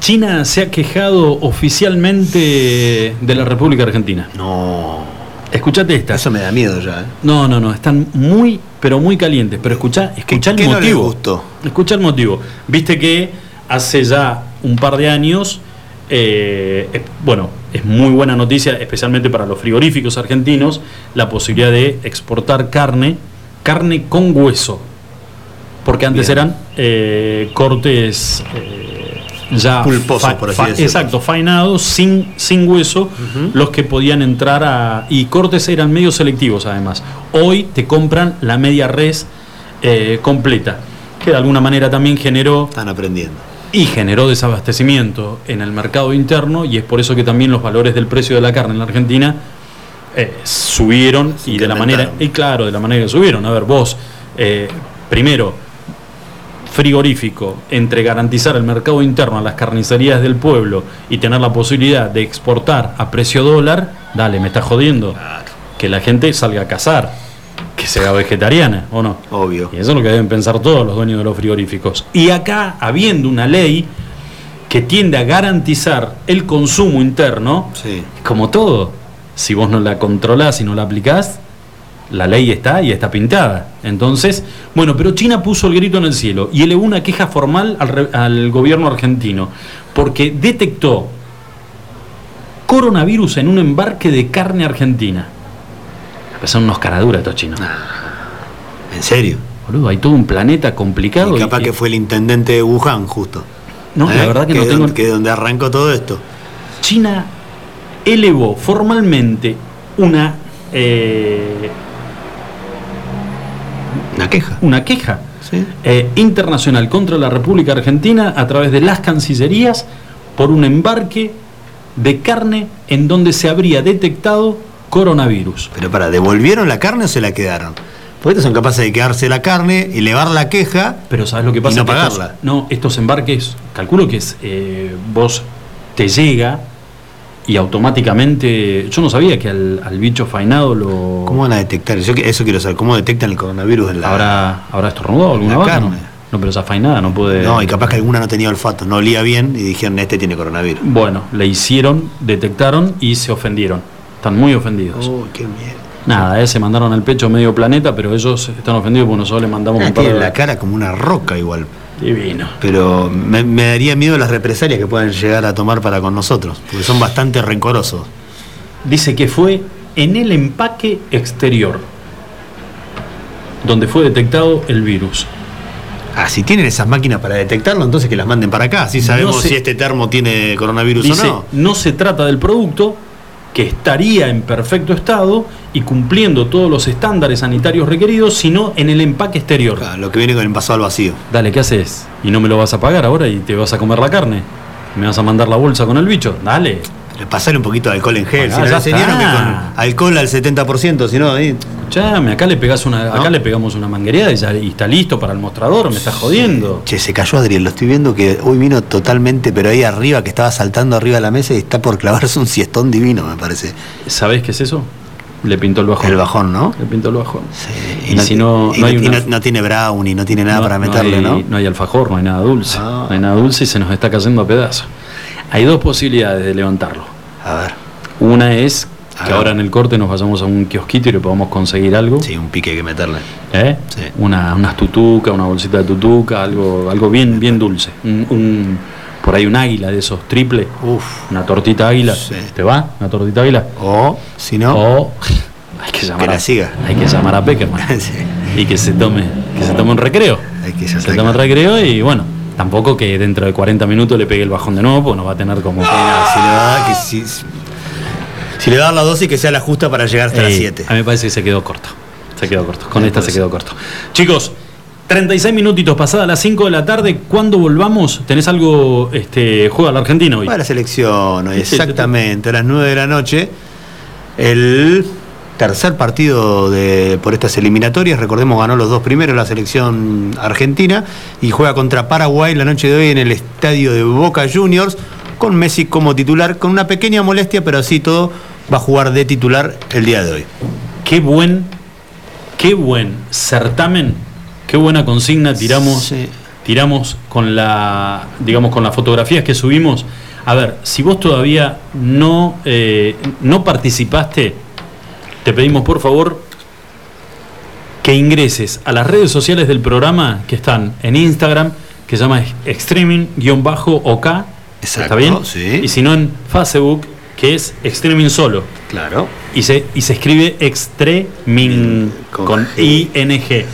China se ha quejado oficialmente de la República Argentina. No. Escuchate esta. Eso me da miedo ya. ¿eh? No, no, no, están muy, pero muy calientes. Pero escucha, escucha el no motivo. gustó? Escucha el motivo. Viste que hace ya un par de años, eh, es- bueno, es muy buena noticia, especialmente para los frigoríficos argentinos, la posibilidad de exportar carne, carne con hueso. Porque antes Bien. eran eh, cortes eh, ya Pulposos, por así decirlo. Exacto, faenados, sin, sin hueso, los que podían entrar a. Y cortes eran medio selectivos además. Hoy te compran la media res eh, completa, que de alguna manera también generó Están aprendiendo. y generó desabastecimiento en el mercado interno y es por eso que también los valores del precio de la carne en la Argentina eh, subieron y de la manera y claro de la manera que subieron a ver vos eh, primero frigorífico entre garantizar el mercado interno a las carnicerías del pueblo y tener la posibilidad de exportar a precio dólar dale me está jodiendo que la gente salga a cazar que sea vegetariana o no Obvio. y eso es lo que deben pensar todos los dueños de los frigoríficos. Y acá, habiendo una ley que tiende a garantizar el consumo interno, Sí. como todo, si vos no la controlás y no la aplicás, la ley está y está pintada. Entonces, bueno, pero China puso el grito en el cielo y elevó una queja formal al, re- al gobierno argentino porque detectó coronavirus en un embarque de carne argentina. Son unos caraduras estos chinos. ¿En serio? Boludo, hay todo un planeta complicado. Y capaz y- que fue el intendente de Wuhan, justo. No, la ¿Eh? verdad que no tengo. donde- Que es donde arrancó todo esto. China elevó formalmente una, eh, Una queja. una queja Sí. eh, internacional contra la República Argentina a través de las cancillerías por un embarque de carne en donde se habría detectado coronavirus. Pero para, ¿devolvieron la carne o se la quedaron? Porque estos son capaces de quedarse la carne, elevar la queja. Pero ¿sabes lo que pasa? Y no Que estos- pagarla. no, estos embarques, calculo que es, eh, vos te llega y automáticamente, yo no sabía que al, al bicho fainado lo... ¿Cómo van a detectar? Yo eso quiero saber. ¿Cómo detectan el coronavirus en la ¿Habrá, ¿Habrá estornudado alguna vaca? No? carne. no, pero esa fainada no puede... No, y capaz que alguna no tenía olfato, no olía bien y dijeron, este tiene coronavirus. Bueno, le hicieron, detectaron y se ofendieron. Están muy ofendidos. Uy, qué mierda. Nada, eh, se mandaron al pecho medio planeta, pero ellos están ofendidos porque nosotros les mandamos Ah, un par tiene de... la cara como una roca igual. Divino. Pero me, me daría miedo las represalias que pueden llegar a tomar para con nosotros, porque son bastante rencorosos. Dice que fue en el empaque exterior donde fue detectado el virus. Ah, si tienen esas máquinas para detectarlo, entonces que las manden para acá. Así sabemos si este termo tiene coronavirus Dice, o no. no se trata del producto, que estaría en perfecto estado y cumpliendo todos los estándares sanitarios requeridos, sino en el empaque exterior. Claro, lo que viene con el envasado al vacío. Dale, ¿qué haces? ¿Y no me lo vas a pagar ahora y te vas a comer la carne? ¿Me vas a mandar la bolsa con el bicho? Dale. Pero Pasarle un poquito de alcohol en gel. Si enseñaron que con alcohol al 70%, si no, ahí. Escuchame, acá le pegás una, ¿No? acá le pegamos una manguereada y, ya- y está listo para el mostrador, me estás jodiendo. Che, se cayó Adriel, lo estoy viendo que hoy vino totalmente, pero ahí arriba, que estaba saltando arriba de la mesa y está por clavarse un siestón divino, me parece. ¿Sabés qué es eso? Le pintó el bajón. El bajón, ¿no? Le pintó el bajón. Sí, Y si no- y no hay y una- no- no tiene brownie, no tiene nada para meterle, hay, ¿no? No hay alfajor, no hay nada dulce. Ah. No hay nada dulce y se nos está cayendo a pedazos. Hay dos posibilidades de levantarlo. A ver, Una es A que ver. ahora en el corte nos vayamos a un kiosquito y le podamos conseguir algo. sí, un pique que meterle. ¿Eh? Sí. Una, unas tutuca, una bolsita de tutuca, algo, algo bien, bien dulce. Un, un- por ahí un águila de esos triple, Uf. una tortita águila. Sí. ¿Te va? ¿Una tortita águila? O, si no, O hay que llamar Que la a, siga. Hay que llamar a Peckerman. Sí. y que se tome, que se tome un recreo. hay que Se toma el recreo y bueno, tampoco que dentro de 40 minutos le pegue el bajón de nuevo, pues nos va a tener como. Si le va a dar, que si, si le va a dar la dosis, que sea la justa para llegar hasta las Ey, 7. A mí me parece que se quedó corto. Se quedó corto. Con Sí, esta se quedó corto. Chicos, 36 minutitos pasadas las 5 de la tarde. Cuando volvamos, tenés algo, este, juega la Argentina hoy. Para la selección, hoy, exactamente, a las 9 de la noche. El tercer partido de, por estas eliminatorias. Recordemos, ganó los dos primeros la selección argentina y juega contra Paraguay la noche de hoy en el estadio de Boca Juniors, con Messi como titular, con una pequeña molestia, pero así todo va a jugar de titular el día de hoy. Qué buen, qué buen certamen, qué buena consigna tiramos, Sí. tiramos con la, digamos, con las fotografías que subimos. A ver, si vos todavía no, eh, no participaste, te pedimos por favor que ingreses a las redes sociales del programa que están en Instagram, que se llama Extreming-OK. ¿Está Exacto, bien? sí. Y si no en Facebook, que es Extreming solo. Claro. Y se, y se escribe Extreming Con con G. ING.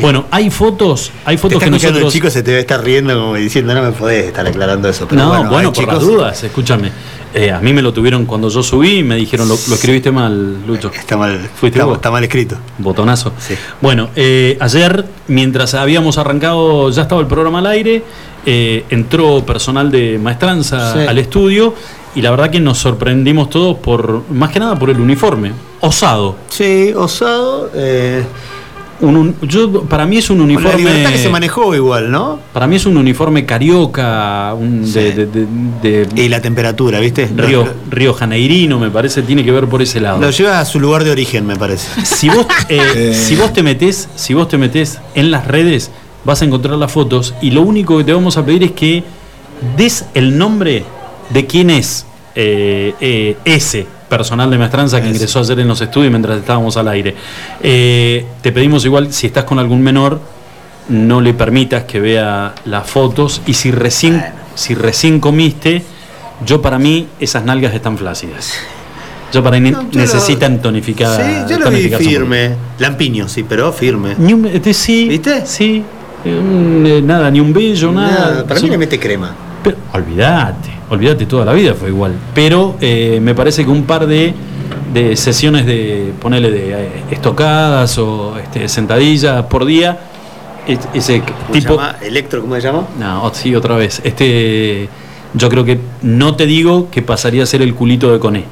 Bueno, hay fotos, hay Te fotos está que nosotros. el chico, se te debe estar riendo como diciendo, no me podés estar aclarando eso. Pero no, bueno, bueno, hay por las dudas, escúchame. Eh, a mí me lo tuvieron cuando yo subí y me dijeron, lo, lo escribiste mal, Lucho. Está mal, Fuiste está, vos. está mal escrito. Botonazo. Sí. Bueno, eh, ayer, mientras habíamos arrancado, ya estaba el programa al aire, eh, entró personal de maestranza Sí. al estudio y la verdad que nos sorprendimos todos por, más que nada por el uniforme, osado. Sí, osado. Eh, Un un- yo, para mí es un la uniforme. libertad que se manejó igual, ¿no? Para mí es un uniforme carioca, un de, Sí. de- de- de Y la temperatura, ¿viste? Río, Lo, Río Janeirino, me parece, tiene que ver por ese lado. lo lleva a su lugar de origen, me parece. Si vos, eh, si vos te metés, si vos te metés en las redes, vas a encontrar las fotos y lo único que te vamos a pedir es que des el nombre de quién es eh, eh, ese personal de maestranza que ingresó ayer en los estudios mientras estábamos al aire. Eh, te pedimos igual, si estás con algún menor, no le permitas que vea las fotos y si recién, si recién comiste, yo para mí esas nalgas están flácidas. Yo para mí No, yo necesitan lo- tonificar. Sí, yo lo vi firme. Lampiño, sí, pero firme. Ni un, este, sí, ¿Viste? Sí. Eh, un, eh, nada, ni un bello, nada. Nada, para mí le mete crema. Pero, olvídate, olvídate, toda la vida fue igual. Pero eh, me parece que un par de, de sesiones de, ponele, de eh, estocadas o este, sentadillas por día, es- ese ¿Cómo tipo... se llama? ¿Electro, cómo se llama? No, ot- sí, otra vez. Este, yo creo que no te digo que pasaría a ser el culito de Coné,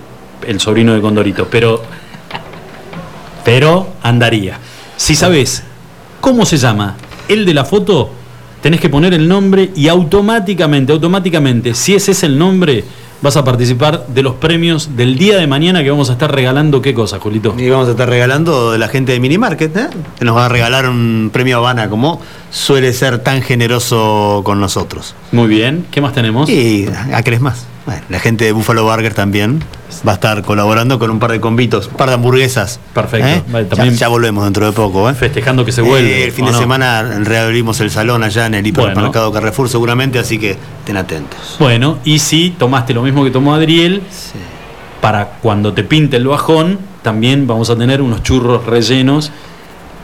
el sobrino de Condorito, pero, pero andaría. Si sabes cómo se llama el de la foto, tenés que poner el nombre y automáticamente, automáticamente, si ese es el nombre, vas a participar de los premios del día de mañana que vamos a estar regalando. ¿Qué cosa, Julito? Y vamos a estar regalando de la gente de Minimarket, ¿eh? Que nos va a regalar un premio Habana, como suele ser tan generoso con nosotros. Muy bien. ¿Qué más tenemos? Y a crees más. Bueno, la gente de Buffalo Burger también va a estar colaborando con un par de convitos, un par de hamburguesas. Perfecto. ¿eh? Vale, también- ya, volvemos dentro de poco. ¿eh? Festejando que se vuelve. Eh, el fin ¿o de no? semana reabrimos el salón allá en el hipermercado Carrefour seguramente, así que estén atentos. Bueno, y si tomaste lo mismo que tomó Adriel, para cuando te pinte el bajón, también vamos a tener unos churros rellenos.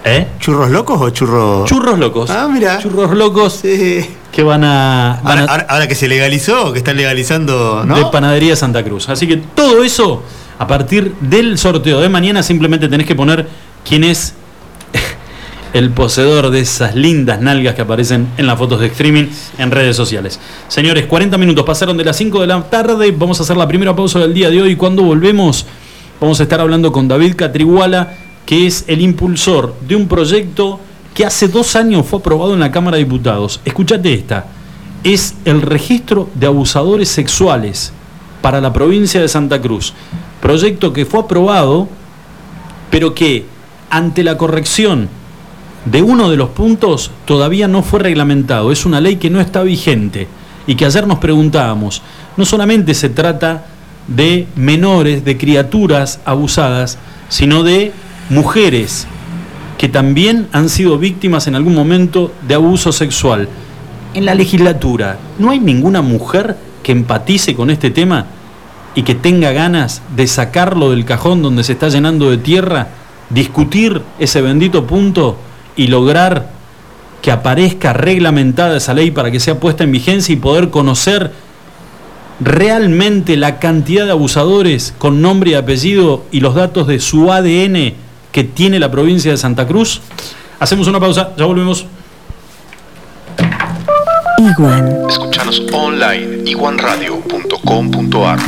¿Eh? ¿Churros locos o churros...? Churros locos. Ah, mira. Churros locos Sí. que van a. van Ahora, a- ahora- ahora que se legalizó, que están legalizando, ¿no? de Panadería Santa Cruz. Así que todo eso, a partir del sorteo de mañana, simplemente tenés que poner quién es el poseedor de esas lindas nalgas que aparecen en las fotos de streaming en redes sociales. Señores, 40 minutos pasaron de las 5 de la tarde. Vamos a hacer la primera pausa del día de hoy. Cuando volvemos, vamos a estar hablando con David Catriguala, que es el impulsor de un proyecto que hace dos años fue aprobado en la Cámara de Diputados. Escuchate esta. Es el registro de abusadores sexuales para la provincia de Santa Cruz. Proyecto que fue aprobado, pero que ante la corrección de uno de los puntos todavía no fue reglamentado. Es una ley que no está vigente y que ayer nos preguntábamos. No solamente se trata de menores, de criaturas abusadas, sino de mujeres que también han sido víctimas en algún momento de abuso sexual. En la legislatura, ¿no hay ninguna mujer que empatice con este tema y que tenga ganas de sacarlo del cajón donde se está llenando de tierra, discutir ese bendito punto y lograr que aparezca reglamentada esa ley para que sea puesta en vigencia y poder conocer realmente la cantidad de abusadores con nombre y apellido y los datos de su ADN que tiene la provincia de Santa Cruz? Hacemos una pausa, ya volvemos. Iguan. Escuchanos online iguanradio.com.ar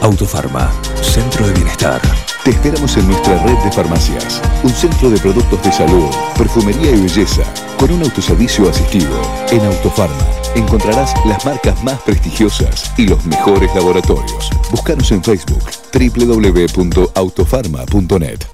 Autofarma, Centro de Bienestar. Te esperamos en nuestra red de farmacias, un centro de productos de salud, perfumería y belleza, con un autoservicio asistido. En Autofarma encontrarás las marcas más prestigiosas y los mejores laboratorios. Búscanos en Facebook www.autofarma.net.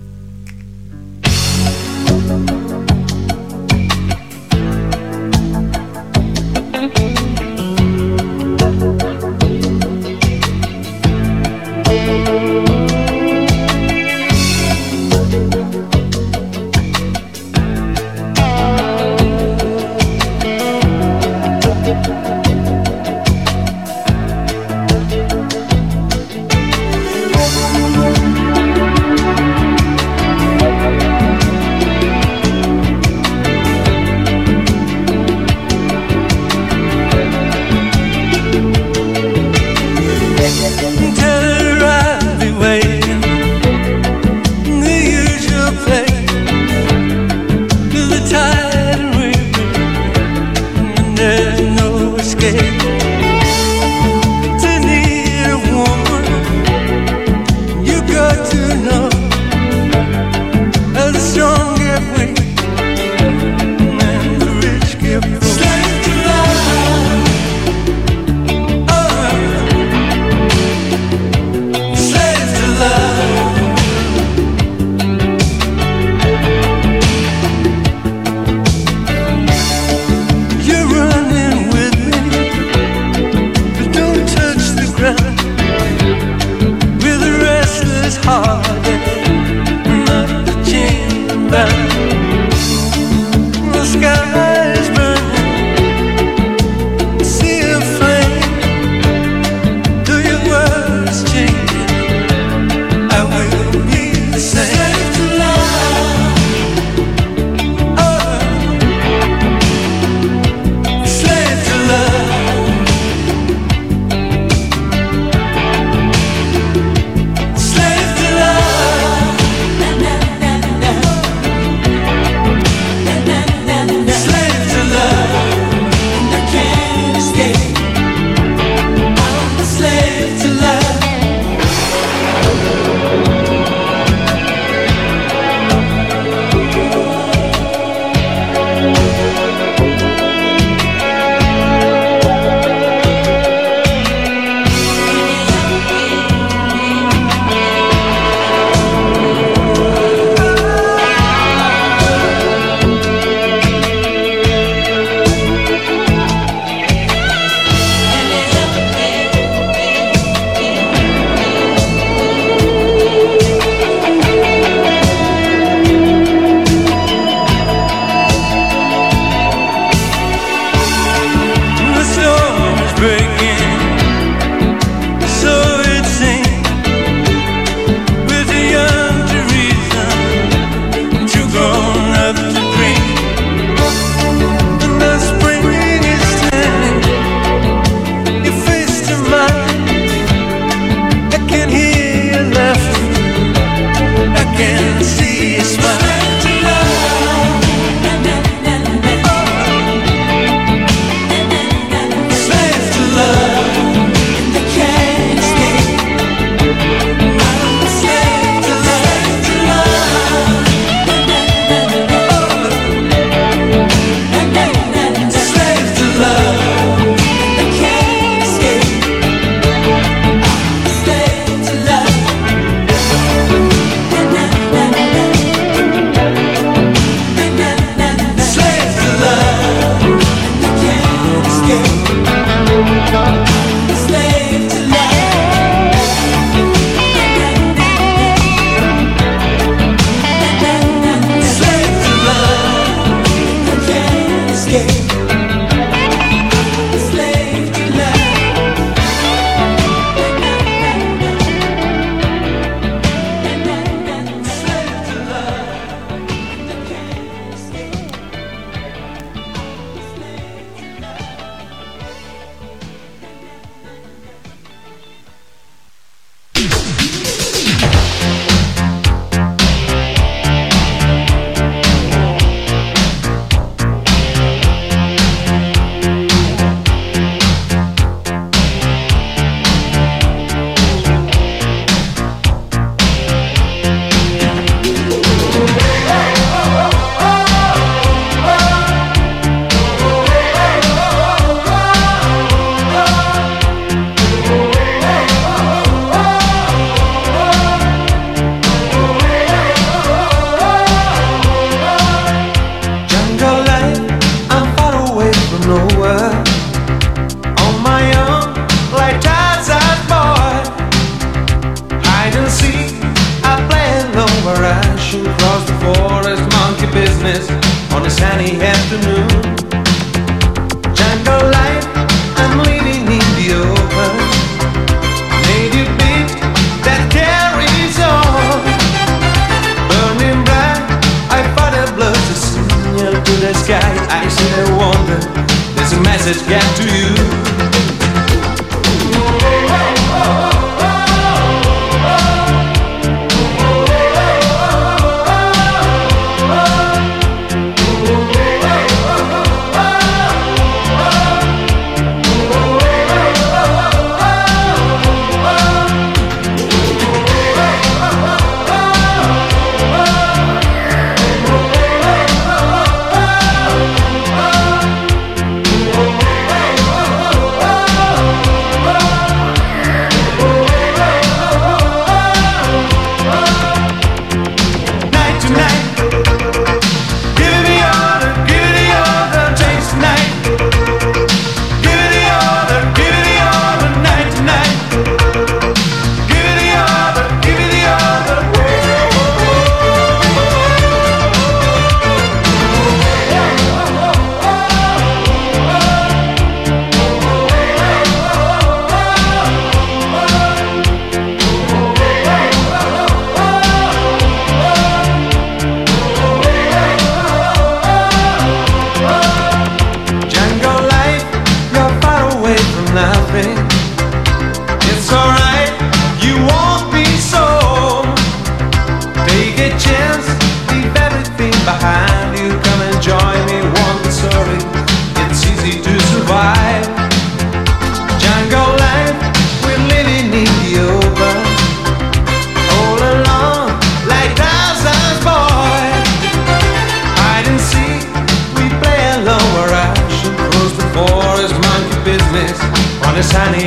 On a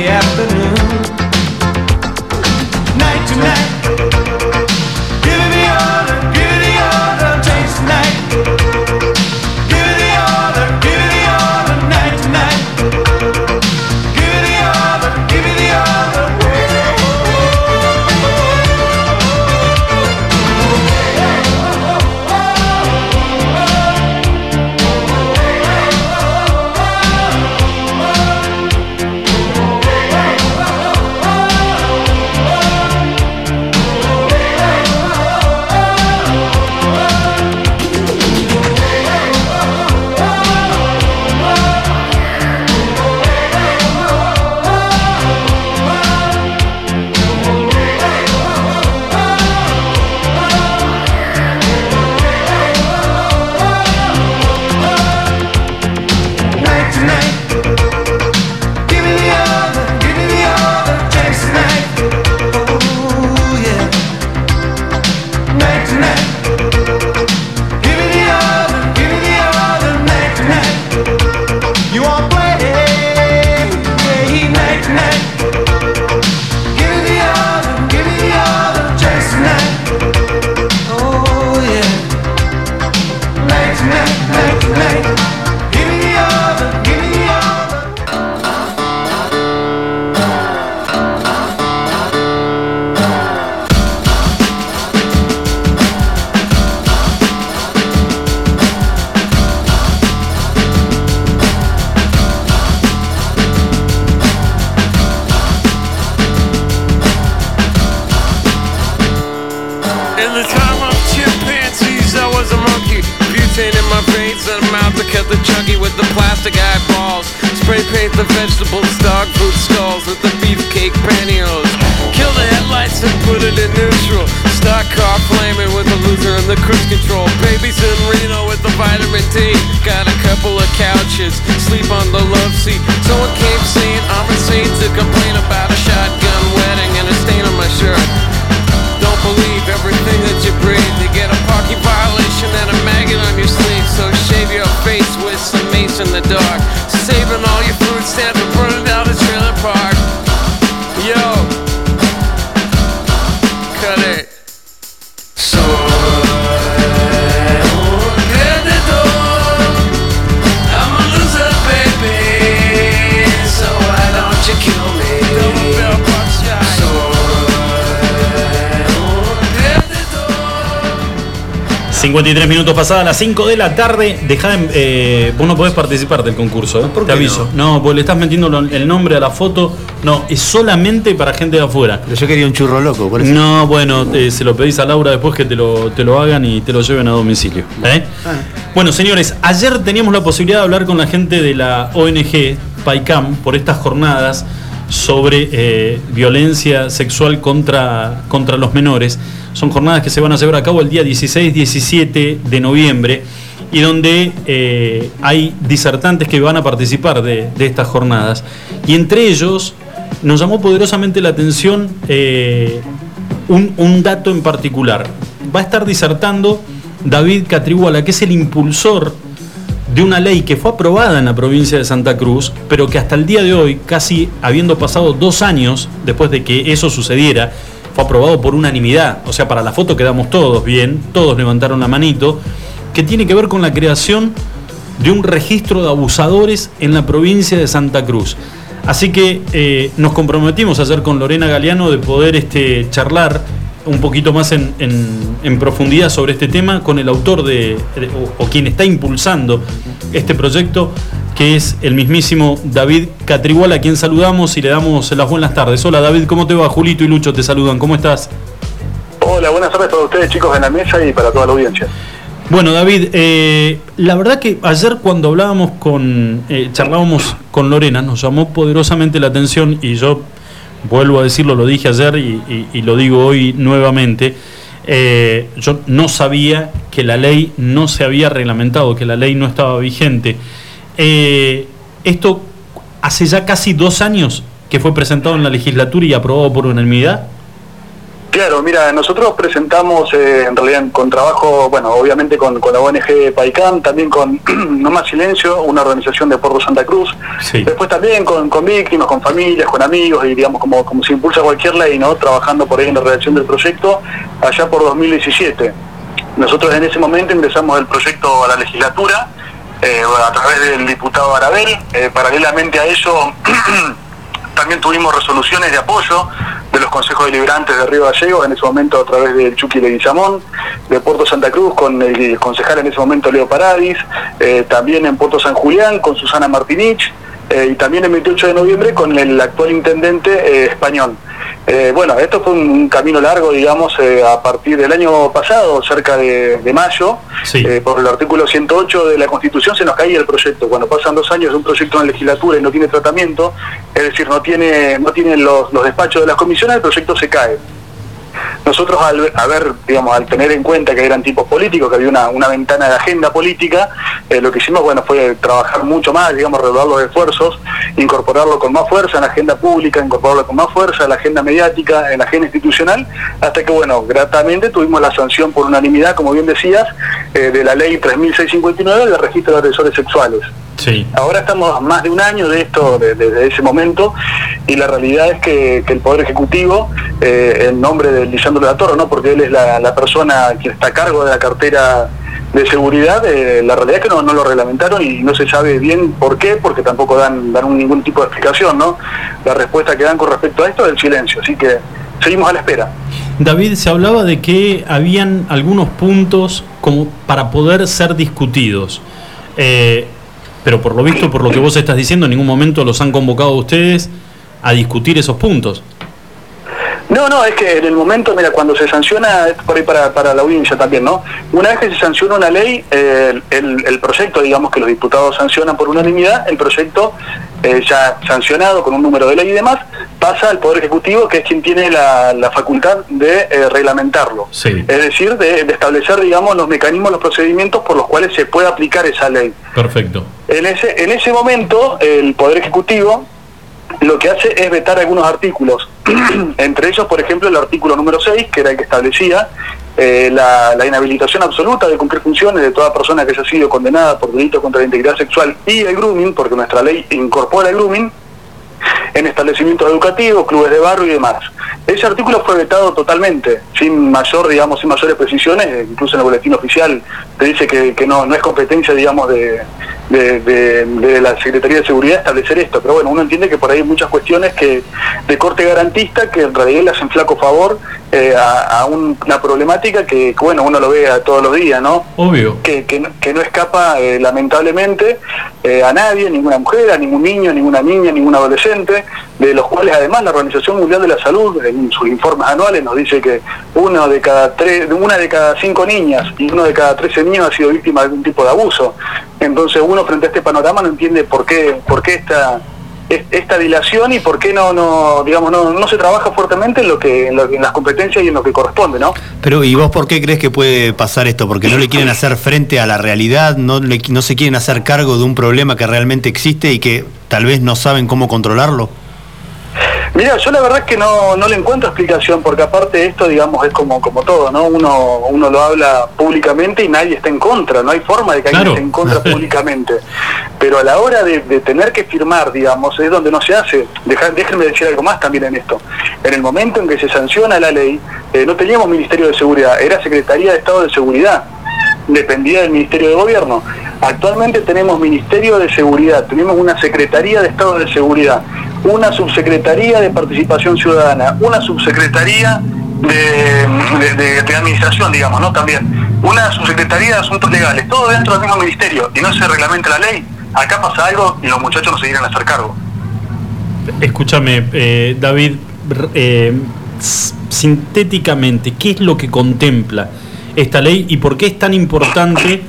53 minutos pasadas las 5 de la tarde. Dejá de- eh, vos no podés participar del concurso, ¿eh? te aviso. No? porque le estás metiendo el nombre a la foto. No, es solamente para gente de afuera. Pero yo quería un churro loco, por eso. No, bueno, eh, se lo pedís a Laura después que te lo, te lo hagan y te lo lleven a domicilio. ¿eh? Bueno, señores, ayer teníamos la posibilidad de hablar con la gente de la ONG PAICAM por estas jornadas sobre eh, violencia sexual contra, contra los menores. Son jornadas que se van a llevar a cabo el día 16-17 de noviembre y donde eh, hay disertantes que van a participar de, estas jornadas. Y entre ellos nos llamó poderosamente la atención eh, un, un dato en particular. Va a estar disertando David Catriguala, que es el impulsor de una ley que fue aprobada en la provincia de Santa Cruz, pero que hasta el día de hoy, casi habiendo pasado dos años después de que eso sucediera, fue aprobado por unanimidad. O sea, para la foto quedamos todos bien, todos levantaron la manito, que tiene que ver con la creación de un registro de abusadores en la provincia de Santa Cruz. Así que eh, nos comprometimos ayer con Lorena Galeano de poder este, charlar un poquito más en, profundidad sobre este tema con el autor de, o quien está impulsando este proyecto, que es el mismísimo David Catrigual, a quien saludamos y le damos las buenas tardes. Hola David, ¿cómo te va? Julito y Lucho te saludan, ¿cómo estás? Hola, buenas tardes para ustedes chicos en la mesa y para toda la audiencia. Bueno, David, eh, la verdad que ayer cuando hablábamos con, eh, charlábamos con Lorena, nos llamó poderosamente la atención y yo vuelvo a decirlo, lo dije ayer y, y- y lo digo hoy nuevamente, eh, yo no sabía que la ley no se había reglamentado, que la ley no estaba vigente. Eh, esto hace ya casi dos años que fue presentado en la legislatura y aprobado por unanimidad. Claro, mira, nosotros presentamos eh, en realidad con trabajo, bueno, obviamente con, con la ONG PAICAM, también con No Más Silencio, una organización de Puerto Santa Cruz, Sí. después también con, con víctimas, con familias, con amigos y digamos como, como se impulsa cualquier ley, ¿no? Trabajando por ahí en la redacción del proyecto allá por 2017. Nosotros en ese momento ingresamos el proyecto a la legislatura eh, a través del diputado Arabel, eh, paralelamente a eso también tuvimos resoluciones de apoyo de los consejos deliberantes de Río Gallegos, en ese momento a través del Chucky Leguizamón, de Puerto Santa Cruz con el concejal en ese momento Leo Paradis, eh, también en Puerto San Julián con Susana Martinich, y también el 28 de noviembre con el actual intendente eh, español. Eh, bueno, esto fue un, un camino largo, digamos, eh, a partir del año pasado, cerca de, de mayo, eh, por el artículo 108 de la Constitución se nos caía el proyecto. Cuando pasan dos años de un proyecto en legislatura y no tiene tratamiento, es decir, no tiene, no tienen los, los despachos de las comisiones, el proyecto se cae. Nosotros al haber, digamos, al tener en cuenta que eran tipos políticos, que había una, ventana de agenda política, eh, lo que hicimos, bueno, fue trabajar mucho más, digamos, redoblar los esfuerzos, incorporarlo con más fuerza en la agenda pública, incorporarlo con más fuerza en la agenda mediática, en la agenda institucional, hasta que, bueno, gratamente tuvimos la sanción por unanimidad, como bien decías, eh, de la ley 3659 del registro de agresores sexuales. Sí. Ahora estamos a más de un año de esto, de- desde ese momento, y la realidad es que, que el Poder Ejecutivo, eh, en nombre de Lisandro de la Torre, ¿no? porque él es la, la persona que está a cargo de la cartera de seguridad, eh, la realidad es que no, no lo reglamentaron y no se sabe bien por qué, porque tampoco dan, ningún tipo de explicación. ¿no? La respuesta que dan con respecto a esto es el silencio, así que seguimos a la espera. David, se hablaba de que habían algunos puntos como para poder ser discutidos. Eh, pero por lo visto, por lo que vos estás diciendo, en ningún momento los han convocado a ustedes a discutir esos puntos. No, no, es que en el momento, mira, cuando se sanciona, es por ahí para, para la audiencia también, ¿no? Una vez que se sanciona una ley, eh, el, el proyecto, digamos que los diputados sancionan por unanimidad, el proyecto eh, ya sancionado con un número de ley y demás, pasa al Poder Ejecutivo, que es quien tiene la, la facultad de eh, reglamentarlo. Sí. Es decir, de, de establecer, digamos, los mecanismos, los procedimientos por los cuales se puede aplicar esa ley. Perfecto. En ese, en ese momento, el Poder Ejecutivo lo que hace es vetar algunos artículos, entre ellos, por ejemplo, el artículo número 6, que era el que establecía eh, la, inhabilitación absoluta de cumplir funciones de toda persona que haya sido condenada por delitos contra la integridad sexual y el grooming, porque nuestra ley incorpora el grooming, en establecimientos educativos, clubes de barrio y demás. Ese artículo fue vetado totalmente, sin mayor, digamos, sin mayores precisiones, incluso en el boletín oficial te dice que, que no, no es competencia, digamos, de, de- de- de la Secretaría de Seguridad establecer esto, pero bueno, uno entiende que por ahí hay muchas cuestiones que de corte garantista que en realidad le hacen flaco favor eh, a, a un- una problemática que, bueno, uno lo ve a todos los días, ¿no? Obvio. que, que no escapa eh, lamentablemente eh, a nadie, ninguna mujer, a ningún niño, ninguna niña, ningún adolescente, de los cuales además la Organización Mundial de la Salud en sus informes anuales nos dice que uno de cada tres, una de cada cinco niñas y uno de cada trece niños ha sido víctima de algún tipo de abuso. Entonces uno frente a este panorama no entiende por qué, por qué esta es- esta dilación y por qué no, no digamos, no, no se trabaja fuertemente en lo que, en las competencias y en lo que corresponde, ¿no? Pero, ¿y vos por qué crees que puede pasar esto? ¿Porque no le quieren hacer frente a la realidad? ¿No, no se quieren hacer cargo de un problema que realmente existe y que tal vez no saben cómo controlarlo? Mira, yo la verdad es que no, no le encuentro explicación, porque aparte de esto, digamos, es como, como todo, ¿no? Uno, uno lo habla públicamente y nadie está en contra, no hay forma de que alguien esté en contra públicamente. Pero a la hora de, de tener que firmar, digamos, es donde no se hace. Deja- déjenme decir algo más también en esto. En el momento en que se sanciona la ley, eh, no teníamos Ministerio de Seguridad, era Secretaría de Estado de Seguridad dependía del Ministerio de Gobierno. Actualmente tenemos Ministerio de Seguridad, tenemos una Secretaría de Estado de Seguridad, una Subsecretaría de Participación Ciudadana, una Subsecretaría de, Administración, digamos, ¿no? También. Una Subsecretaría de Asuntos Legales, todo dentro del mismo ministerio, y no se reglamenta la ley. Acá pasa algo y los muchachos no se quieren hacer cargo. Escúchame, eh, David, eh, sintéticamente, ¿qué es lo que contempla esta ley y por qué es tan importante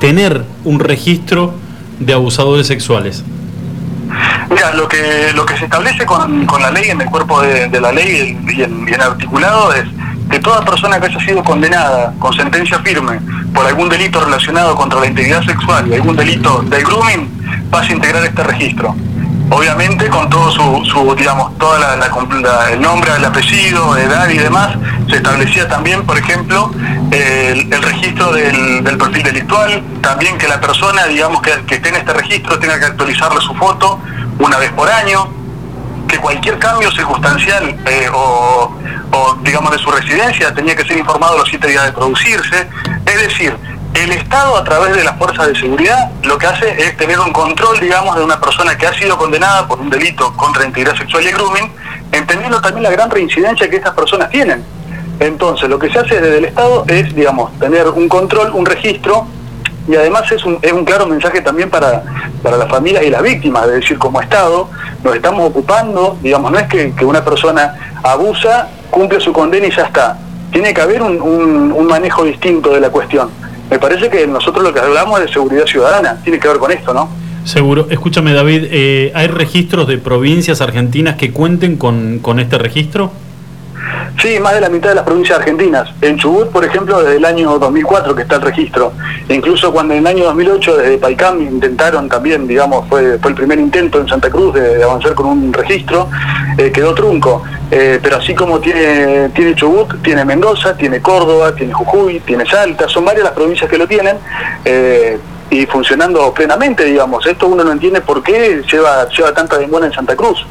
tener un registro de abusadores sexuales? Mira, lo que, lo que se establece con, con la ley, en el cuerpo de, la ley y en, y en articulado es que toda persona que haya sido condenada con sentencia firme por algún delito relacionado contra la integridad sexual y algún delito de grooming pase a integrar este registro. Obviamente con todo su, su, digamos, toda la, la la- el nombre, el apellido, edad y demás, se establecía también, por ejemplo, el, registro del, perfil delictual, también que la persona, digamos, que, esté en este registro tenga que actualizarle su foto una vez por año, que cualquier cambio circunstancial eh, o, o, digamos, de su residencia tenía que ser informado los siete días de producirse. Es decir, el Estado a través de las fuerzas de seguridad lo que hace es tener un control, digamos, de una persona que ha sido condenada por un delito contra integridad sexual y grooming, entendiendo también la gran reincidencia que estas personas tienen. Entonces, lo que se hace desde el Estado es, digamos, tener un control, un registro, y además es un, es un claro mensaje también para, para las familias y las víctimas, es decir, como Estado nos estamos ocupando, digamos, no es que, una persona abusa, cumple su condena y ya está. Tiene que haber un, un- un manejo distinto de la cuestión. Me parece que nosotros lo que hablamos es de seguridad ciudadana, tiene que ver con esto, ¿no? Seguro. Escúchame, David, eh, ¿hay registros de provincias argentinas que cuenten con, con este registro? Sí, más de la mitad de las provincias argentinas. En Chubut, por ejemplo, desde el año 2004 que está el registro. E incluso cuando en el año 2008 desde Paicam intentaron también, digamos, fue, el primer intento en Santa Cruz de, de avanzar con un registro, eh, quedó trunco. Eh, pero así como tiene, tiene Chubut, tiene Mendoza, tiene Córdoba, tiene Jujuy, tiene Salta, son varias las provincias que lo tienen. eh, y funcionando plenamente, digamos. Esto uno no entiende por qué lleva, lleva tanta demora en Santa Cruz.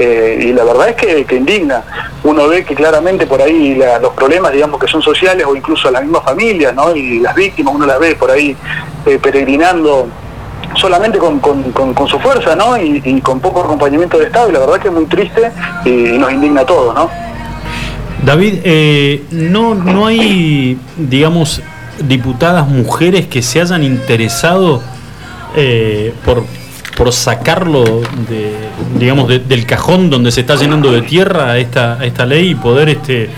Eh, y la verdad es que, que indigna. Uno ve que claramente por ahí la- los problemas, digamos, que son sociales o incluso las mismas familias, ¿no? Y las víctimas, uno las ve por ahí eh, peregrinando solamente con, con- con- su fuerza, ¿no? Y, con poco acompañamiento del Estado. Y la verdad que es muy triste y, y nos indigna a todos, ¿no? David, eh, no, no hay, digamos, diputadas mujeres que se hayan interesado eh, por, por sacarlo de, digamos, de- del cajón donde se está llenando de tierra esta, esta ley y poder este,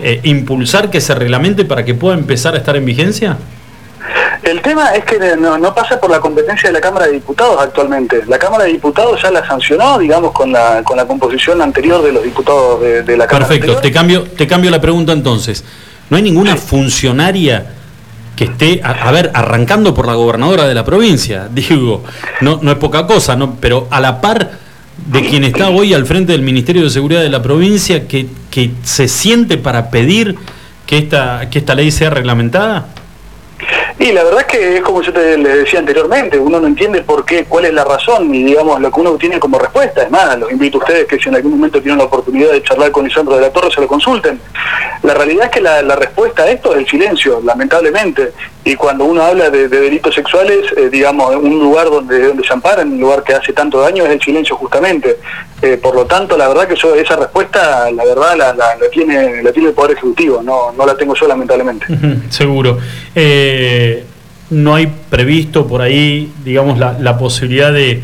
eh, impulsar que se reglamente para que pueda empezar a estar en vigencia? El tema es que no, no pasa por la competencia de la Cámara de Diputados actualmente. La Cámara de Diputados ya la sancionó, digamos, con la, con la composición anterior de los diputados de, de la Cámara. Perfecto, anterior. te cambio, te cambio la pregunta entonces. ¿No hay ninguna funcionaria que esté, a, ver, arrancando por la gobernadora de la provincia? Digo, no, no es poca cosa, ¿no? pero a la par de quien está hoy al frente del Ministerio de Seguridad de la provincia, que, que se siente para pedir que esta, que esta ley sea reglamentada? Y la verdad es que es como yo te le decía anteriormente, uno no entiende por qué, cuál es la razón y digamos lo que uno tiene como respuesta. Es más, los invito a ustedes que si en algún momento tienen la oportunidad de charlar con Lisandro de la Torre se lo consulten. La realidad es que la, respuesta a esto es el silencio, lamentablemente. Y cuando uno habla de, de delitos sexuales, eh, digamos, un lugar donde, donde se amparan, un lugar que hace tanto daño es el silencio justamente. Eh, por lo tanto, la verdad que yo esa respuesta, la verdad, la, la- la tiene, la tiene el Poder Ejecutivo, no, no la tengo yo lamentablemente. Seguro. Eh, no hay previsto por ahí, digamos, la, posibilidad de,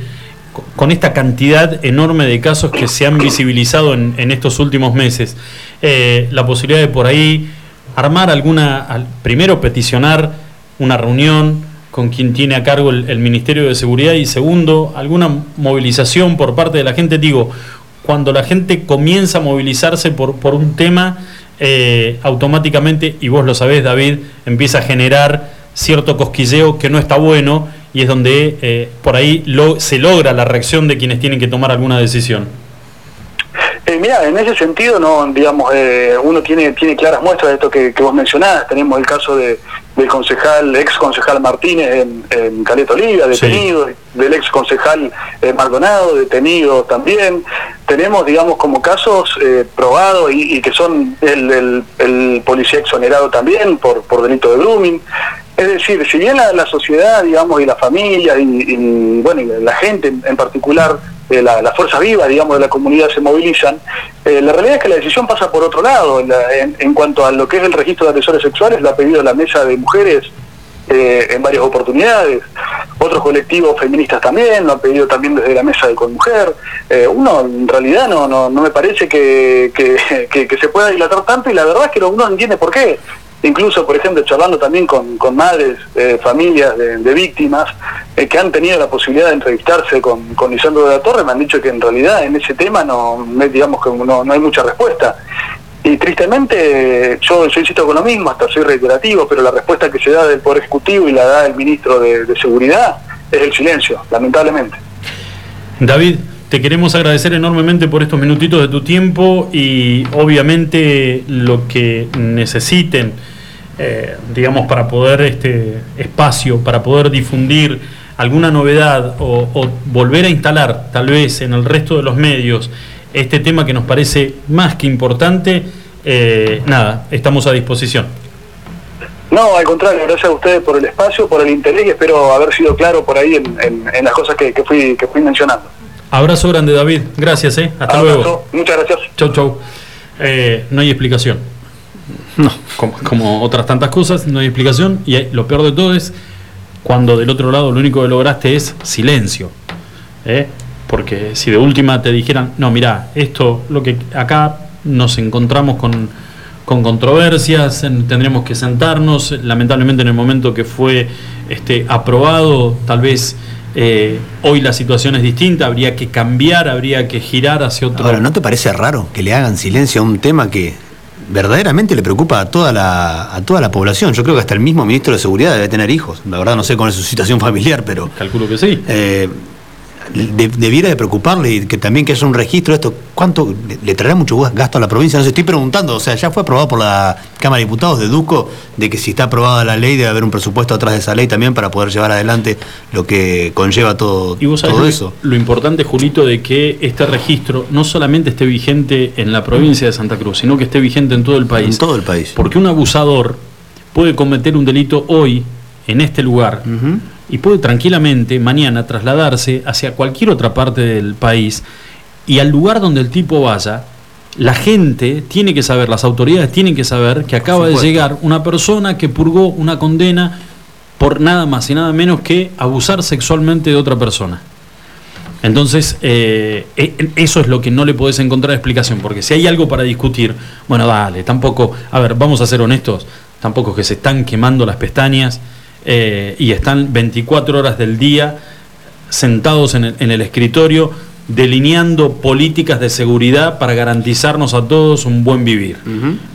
co- con esta cantidad enorme de casos que se han visibilizado en, en estos últimos meses, eh, la posibilidad de por ahí armar alguna, al- primero peticionar una reunión con quien tiene a cargo el, el Ministerio de Seguridad y segundo, alguna movilización por parte de la gente, digo, cuando la gente comienza a movilizarse por, por un tema, eh, automáticamente, y vos lo sabés David, empieza a generar cierto cosquilleo que no está bueno y es donde eh, por ahí lo- se logra la reacción de quienes tienen que tomar alguna decisión. Eh, mira, en ese sentido, no, digamos, eh, uno tiene tiene claras muestras de esto que, que vos mencionás. Tenemos el caso de, del concejal, ex concejal Martínez en, en Caleta Oliva, detenido, del ex concejal eh, Maldonado, detenido también. Tenemos, digamos, como casos eh, probados y, y que son el, el- el policía exonerado también por, por delito de grooming. Es decir, si bien la, la sociedad, digamos, y la familia y, y, bueno, y la gente en, en particular, eh, la, la fuerza viva, digamos, de la comunidad se movilizan, eh, la realidad es que la decisión pasa por otro lado. En, cuanto a lo que es el registro de agresores sexuales, lo ha pedido la mesa de mujeres eh, en varias oportunidades. Otros colectivos feministas también, lo han pedido también desde la mesa de Conmujer. Uno, en realidad, no, no, me parece que, que- que- se pueda dilatar tanto y la verdad es que no- uno no entiende por qué. Incluso, por ejemplo, charlando también con, madres, eh, familias de, víctimas eh, que han tenido la posibilidad de entrevistarse con, con Lisandro de la Torre, me han dicho que en realidad en ese tema no, digamos que no, hay mucha respuesta. Y tristemente, yo, insisto con lo mismo, hasta soy reiterativo, pero la respuesta que se da del Poder Ejecutivo y la da el Ministro de Seguridad es el silencio, lamentablemente. David, te queremos agradecer enormemente por estos minutitos de tu tiempo y obviamente lo que necesiten, eh, digamos, para poder este espacio, para poder difundir alguna novedad o, o volver a instalar tal vez en el resto de los medios este tema que nos parece más que importante, eh, nada, estamos a disposición. No, al contrario, gracias a ustedes por el espacio, por el interés y espero haber sido claro por ahí en, en- en las cosas que, que fui, que fui mencionando. Abrazo grande David, gracias, eh. hasta luego. Muchas gracias. Chau, chau. Eh, no hay explicación. No. Como, otras tantas cosas, no hay explicación. Y lo peor de todo es cuando del otro lado lo único que lograste es silencio. ¿eh? Porque si de última te dijeran, no, mira, esto, lo que acá nos encontramos con, con controversias, en- tendríamos que sentarnos. Lamentablemente en el momento que fue este, aprobado, tal vez eh, hoy la situación es distinta, habría que cambiar, habría que girar hacia otro. Ahora, ¿no te parece raro que le hagan silencio a un tema que verdaderamente le preocupa a toda la, a toda la población? Yo creo que hasta el mismo ministro de Seguridad debe tener hijos. La verdad no sé cuál es su situación familiar, pero... Calculo que sí. eh, de- debiera de preocuparle y que también que haya un registro de esto. ¿Cuánto le, traerá mucho gasto a la provincia? No sé, estoy preguntando. O sea, ya fue aprobado por la Cámara de Diputados, deduzco de que si está aprobada la ley debe haber un presupuesto atrás de esa ley también para poder llevar adelante lo que conlleva todo, Y vos sabés todo eso. lo importante, Julito, de que este registro no solamente esté vigente en la provincia de Santa Cruz, sino que esté vigente en todo el país. En todo el país. Porque un abusador puede cometer un delito hoy, en este lugar, y puede tranquilamente mañana trasladarse hacia cualquier otra parte del país y al lugar donde el tipo vaya, la gente tiene que saber, las autoridades tienen que saber que acaba de llegar una persona que purgó una condena por nada más y nada menos que abusar sexualmente de otra persona. Entonces, eh, e- eso es lo que no le podés encontrar explicación, porque si hay algo para discutir, bueno, dale, tampoco, a ver, vamos a ser honestos, tampoco que se están quemando las pestañas eh, y están 24 horas del día sentados en el, en el escritorio delineando políticas de seguridad para garantizarnos a todos un buen vivir.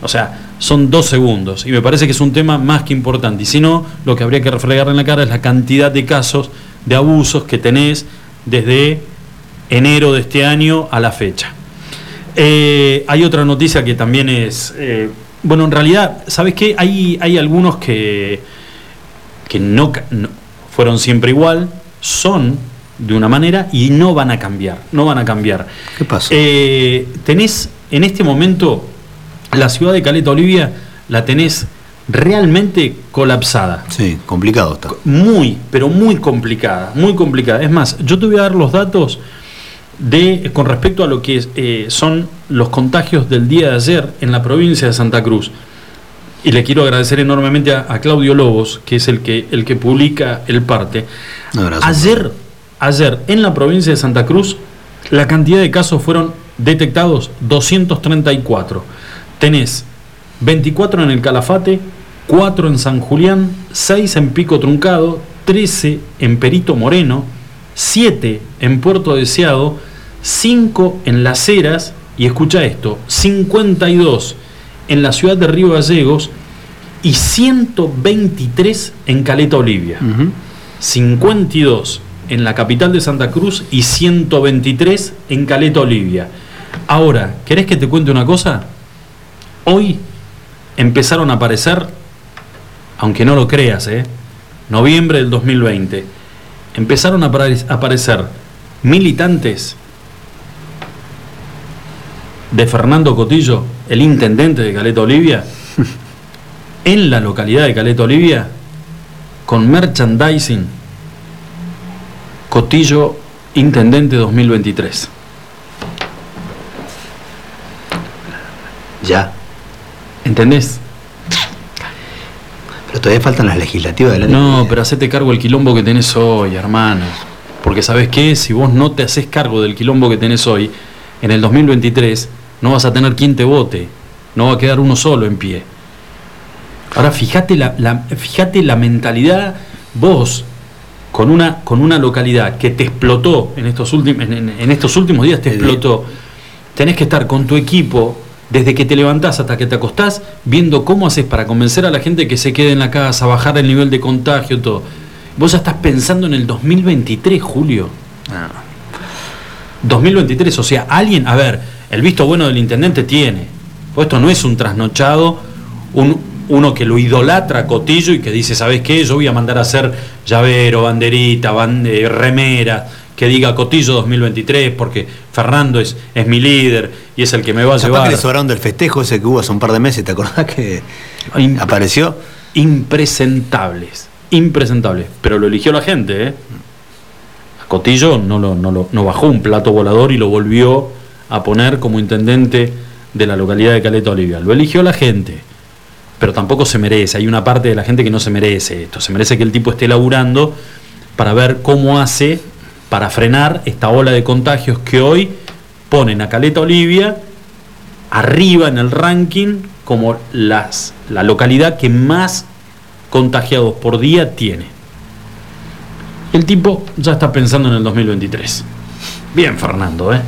O sea, son dos segundos y me parece que es un tema más que importante. Y si no, lo que habría que reflejarle en la cara es la cantidad de casos de abusos que tenés desde enero de este año a la fecha. Eh, hay otra noticia que también es, eh, bueno, en realidad, ¿sabes qué? Hay, hay algunos que, que no, fueron siempre igual, son de una manera y no van a cambiar, no van a cambiar. ¿Qué pasó? Eh, tenés en este momento la ciudad de Caleta Olivia, la tenés realmente colapsada. Sí, complicado está. Muy, pero muy complicada, muy complicada. Es más, yo te voy a dar los datos de con respecto a lo que eh, son los contagios del día de ayer en la provincia de Santa Cruz. Y le quiero agradecer enormemente a, a Claudio Lobos, que es el que, el que publica el parte. Abrazo. Ayer, ayer en la provincia de Santa Cruz, la cantidad de casos fueron detectados 234. Tenés 24 en el Calafate, 4 en San Julián, 6 en Pico Truncado, 13 en Perito Moreno, 7 en Puerto Deseado, 5 en Las Heras, y escucha esto, 52 en la ciudad de Río Gallegos y 123 en Caleta Olivia. 52 en la capital de Santa Cruz y 123 en Caleta Olivia. Ahora, ¿querés que te cuente una cosa? Hoy empezaron a aparecer, aunque no lo creas, ¿eh? noviembre del 2020, empezaron a apare- a aparecer militantes de Fernando Cotillo, el intendente de Caleta Olivia, en la localidad de Caleta Olivia, con merchandising Cotillo Intendente 2023. Ya. ¿Entendés? Pero todavía faltan las legislativas del año. No, pero hacete cargo del quilombo que tenés hoy, hermano. Porque sabes qué, si vos no te haces cargo del quilombo que tenés hoy, en el 2023 no vas a tener quien te vote. No va a quedar uno solo en pie. Ahora fíjate la, la- fíjate la mentalidad, vos, con una, con una localidad que te explotó en estos, últimos en, estos últimos días, te explotó, tenés que estar con tu equipo desde que te levantás hasta que te acostás, viendo cómo haces para convencer a la gente que se quede en la casa, bajar el nivel de contagio, todo. Vos ya estás pensando en el 2023, Julio. 2023, o sea, alguien, a ver, el visto bueno del intendente tiene. Pues esto no es un trasnochado, un, uno que lo idolatra a Cotillo y que dice, ¿sabes qué? Yo voy a mandar a hacer llavero, banderita, ban- eh, remera, que diga Cotillo 2023 porque Fernando es, es mi líder y es el que me va a llevar. que le sobraron del festejo ese que hubo hace un par de meses, ¿te acordás que apareció? Impresentables, impresentables. Pero lo eligió la gente, ¿eh? A Cotillo no, lo, no, lo- no bajó un plato volador y lo volvió a poner como intendente de la localidad de Caleta Olivia. Lo eligió la gente. Pero tampoco se merece. Hay una parte de la gente que no se merece esto. Se merece que el tipo esté laburando para ver cómo hace para frenar esta ola de contagios que hoy ponen a Caleta Olivia arriba en el ranking como las, la localidad que más contagiados por día tiene. El tipo ya está pensando en el 2023. Bien, Fernando, ¿eh?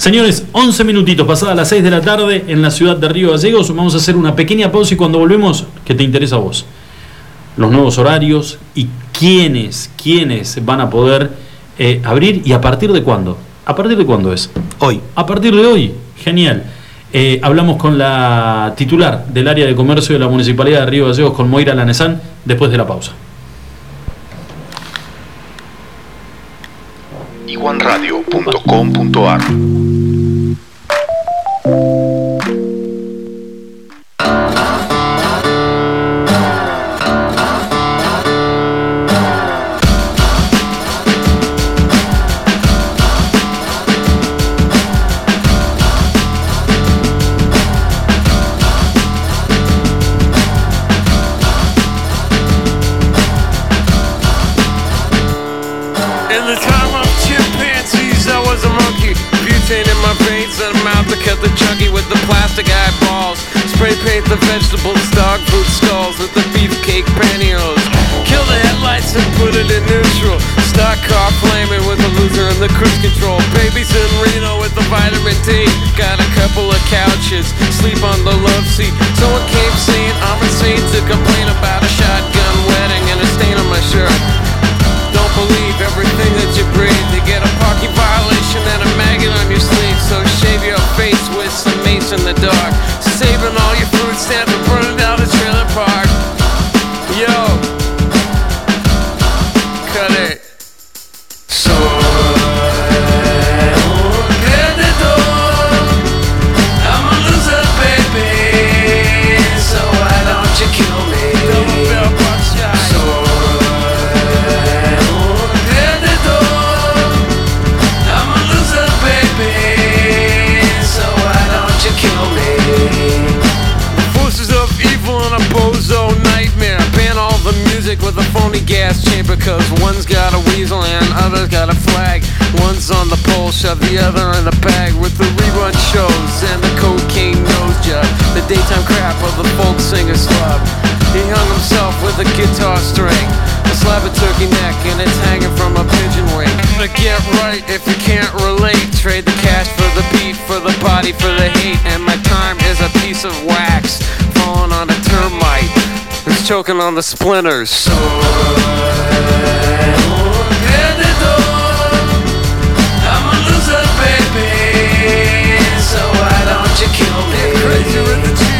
Señores, 11 minutitos pasadas las 6 de la tarde en la ciudad de Río Gallegos. Vamos a hacer una pequeña pausa y cuando volvemos, ¿qué te interesa a vos? Los nuevos horarios y quiénes, quiénes van a poder eh, abrir y a partir de cuándo. ¿A partir de cuándo es? Hoy. A partir de hoy. Genial. Eh, hablamos con la titular del área de comercio de la Municipalidad de Río Gallegos, con Moira Lanesán, después de la pausa. iguanradio.com.ar couple of couches, sleep on the love seat. Someone came the shove the other in the bag With the rerun shows and the cocaine nose job The daytime crap of the folk singer's slub He hung himself with a guitar string A slab of turkey neck and it's hanging from a pigeon wing. But get right if you can't relate. Trade the cash for the beat, for the body, for the hate. And my time is a piece of wax Falling on a termite. It's choking on the splinters. So danger in the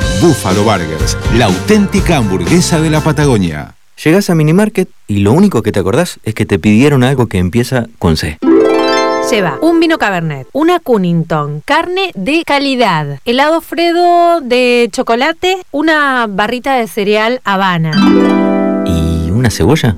Buffalo Burgers, la auténtica hamburguesa de la Patagonia. Llegás a Minimarket y lo único que te acordás es que te pidieron algo que empieza con C. Lleva un vino Cabernet, una Cunnington, carne de calidad, helado Fredo de chocolate, una barrita de cereal Habana. ¿Y una cebolla?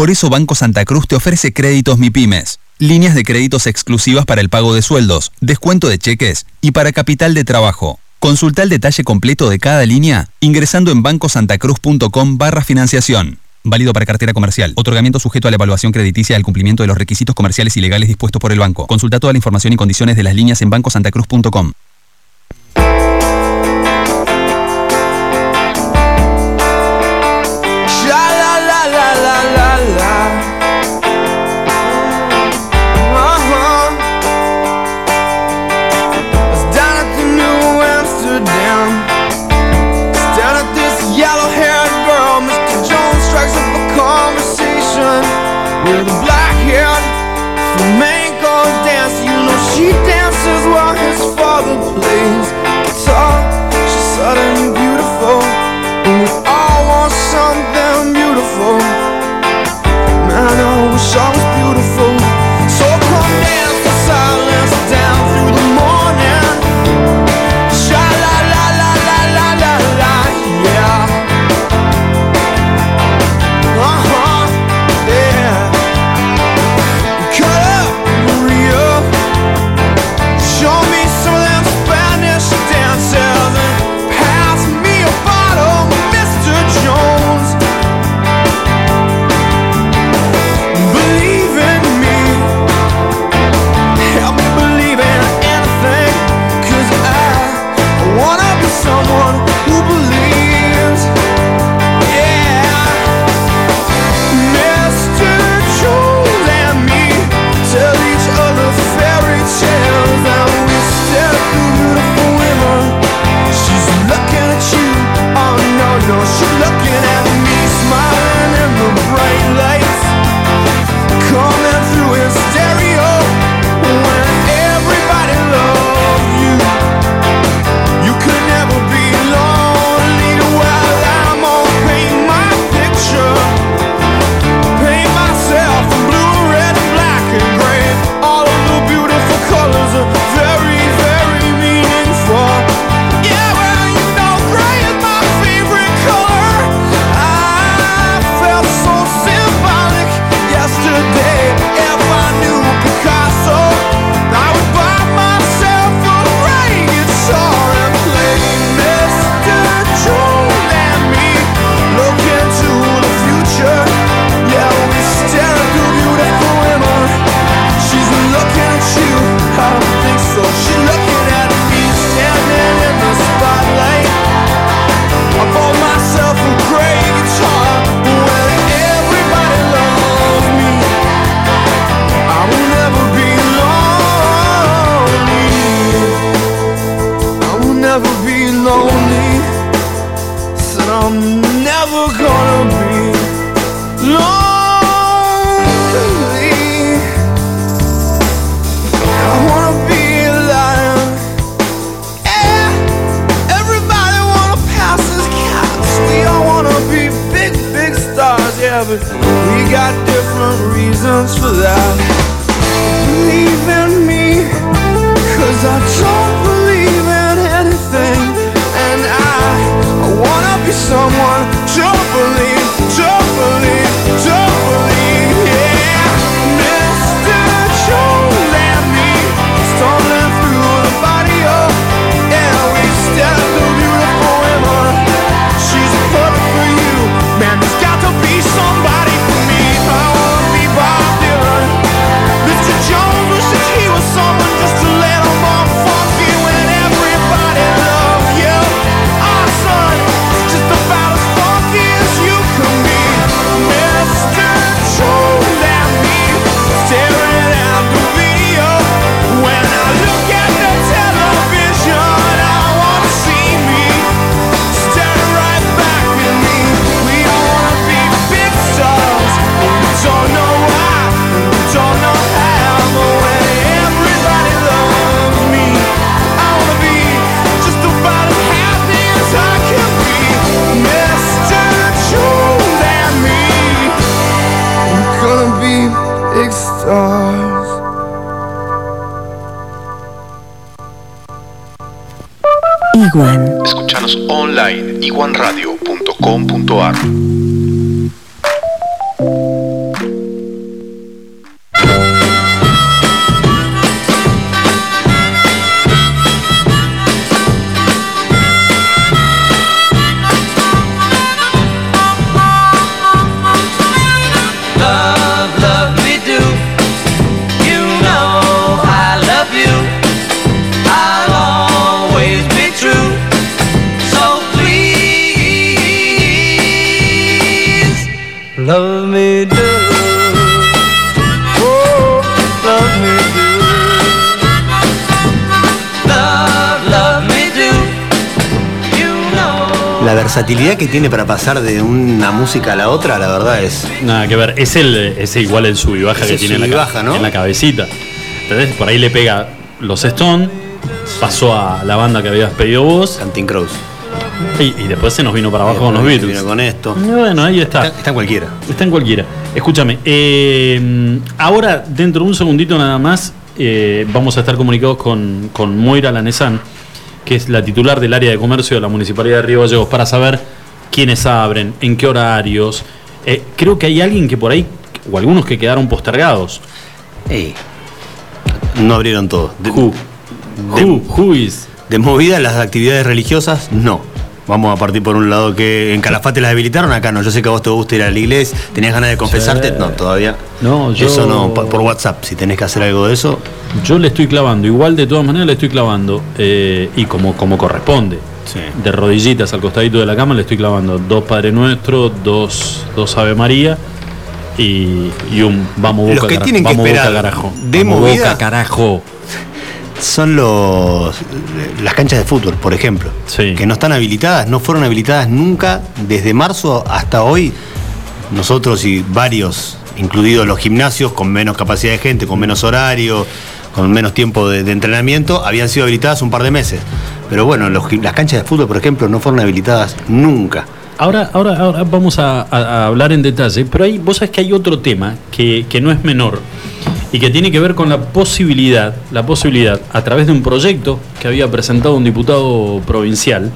Por eso Banco Santa Cruz te ofrece créditos MIPIMES, líneas de créditos exclusivas para el pago de sueldos, descuento de cheques y para capital de trabajo. Consulta el detalle completo de cada línea ingresando en bancosantacruz.com barra financiación. Válido para cartera comercial. Otorgamiento sujeto a la evaluación crediticia al cumplimiento de los requisitos comerciales y legales dispuestos por el banco. Consulta toda la información y condiciones de las líneas en bancosantacruz.com. tiene para pasar de una música a la otra, la verdad es. Nada que ver, es el es igual el sub y baja Ese que tiene en la, baja, ¿no? en la cabecita. Entonces, por ahí le pega los Stone, pasó a la banda que habías pedido vos. Canting Crows. Y, y después se nos vino para abajo con los Beatles. Vino con esto. Y Bueno, ahí está. Está, está en cualquiera. Está en cualquiera. Escúchame, eh, ahora dentro de un segundito nada más eh, vamos a estar comunicados con, con Moira Lanesan, que es la titular del área de comercio de la Municipalidad de Río Gallegos, para saber quiénes abren, en qué horarios. Eh, creo que hay alguien que por ahí, o algunos que quedaron postergados. Ey, no abrieron todo. De, Who? de- Who? Who is? de movida las actividades religiosas, no. Vamos a partir por un lado que en Calafate las habilitaron, acá no. Yo sé que a vos te gusta ir a la iglesia, tenías ganas de confesarte, Sí. no, todavía. No, yo- Eso no, por por WhatsApp, si tenés que hacer algo de eso. Yo le estoy clavando, igual de todas maneras le estoy clavando, eh, y como, como corresponde. De rodillitas al costadito de la cama le estoy clavando dos Padre Nuestro, dos, dos Ave María y, y un Vamos Boca Los que tienen que esperar Boca, carajo. de Vamos movida- Boca, carajo. Son los las canchas de fútbol, por ejemplo. Que no están habilitadas, no fueron habilitadas nunca desde marzo hasta hoy. Nosotros y varios, incluidos los gimnasios con menos capacidad de gente, con menos horario, con menos tiempo de, de entrenamiento, habían sido habilitadas un par de meses. Pero bueno, las canchas de fútbol, por ejemplo, no fueron habilitadas nunca. Ahora, ahora, ahora vamos a, hablar en detalle, pero ahí vos sabés que hay otro tema que, que no es menor y que tiene que ver con la posibilidad, la posibilidad, a través de un proyecto que había presentado un diputado provincial,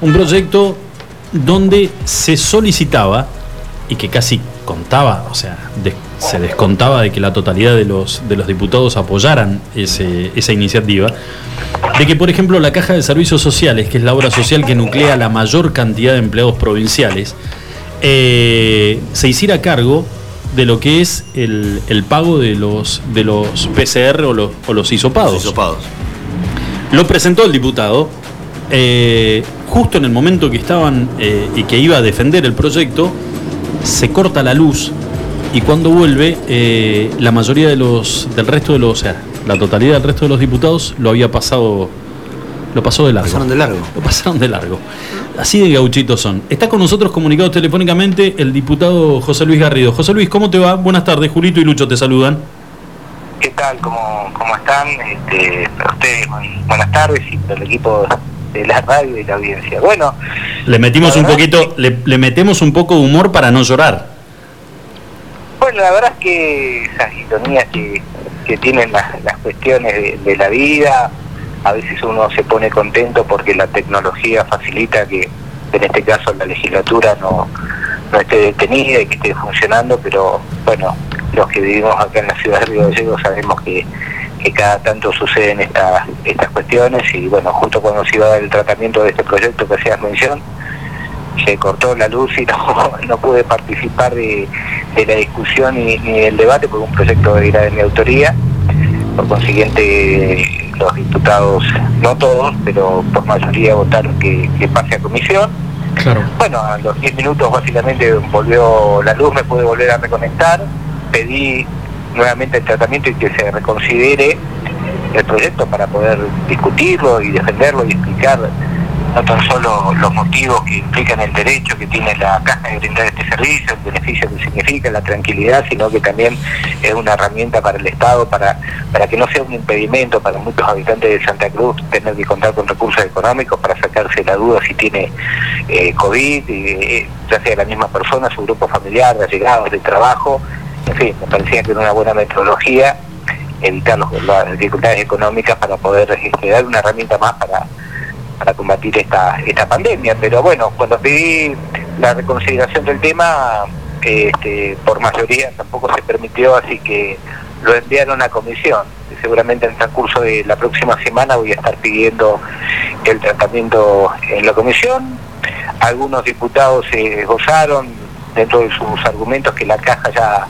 un proyecto donde se solicitaba y que casi contaba, o sea, de- se descontaba de que la totalidad de los, de los diputados apoyaran ese- esa iniciativa, de que, por ejemplo, la Caja de Servicios Sociales, que es la obra social que nuclea la mayor cantidad de empleados provinciales, eh, se hiciera cargo de lo que es el, el pago de los, de los PCR o los, o los hisopados. Lo presentó el diputado. eh, justo en el momento que estaban eh, y que iba a defender el proyecto, se corta la luz y cuando vuelve, eh, la mayoría de los, del resto de los, o sea, la totalidad del resto de los diputados lo había pasado, lo pasó de largo. Pasaron de largo. Lo pasaron de largo. Así de gauchitos son. Está con nosotros comunicado telefónicamente el diputado José Luis Garrido. José Luis, ¿cómo te va? Buenas tardes, Julito y Lucho te saludan. ¿Qué tal? ¿Cómo, cómo están? Este, para ustedes, buen- buenas tardes y para el equipo de la radio y la audiencia. Bueno, Le metimos un poquito, le, le metemos un poco de humor para no llorar. Bueno, la verdad es que esas ironías que, que tienen las, las cuestiones de, de la vida, a veces uno se pone contento porque la tecnología facilita que en este caso la legislatura no, no esté detenida y que esté funcionando, pero bueno, los que vivimos acá en la ciudad de Río Gallegos sabemos que, que cada tanto suceden estas estas cuestiones y bueno, justo cuando se iba a dar el tratamiento de este proyecto que hacías mención, se cortó la luz y no, no pude participar de, de la discusión ni, ni del debate porque un proyecto era de mi autoría. Por consiguiente, los diputados, no todos, pero por mayoría votaron que, que pase a comisión. Claro. Bueno, a los 10 minutos básicamente volvió la luz, me pude volver a reconectar, pedí nuevamente el tratamiento y que se reconsidere el proyecto para poder discutirlo y defenderlo y explicar no tan solo los motivos que implican el derecho que tiene la caja de brindar este servicio, el beneficio que significa, la tranquilidad, sino que también es una herramienta para el Estado, para, para que no sea un impedimento para muchos habitantes de Santa Cruz tener que contar con recursos económicos para sacarse la duda si tiene eh, COVID, eh, ya sea la misma persona, su grupo familiar, de allegados, de trabajo, en fin, me parecía que era una buena metodología evitar los- las dificultades económicas para poder este, dar una herramienta más para, para combatir esta, esta pandemia. Pero bueno, cuando pedí la reconsideración del tema, este, por mayoría tampoco se permitió, así que lo enviaron a comisión. Seguramente en el transcurso de la próxima semana voy a estar pidiendo el tratamiento en la comisión. Algunos diputados se gozaron dentro de sus argumentos que la caja ya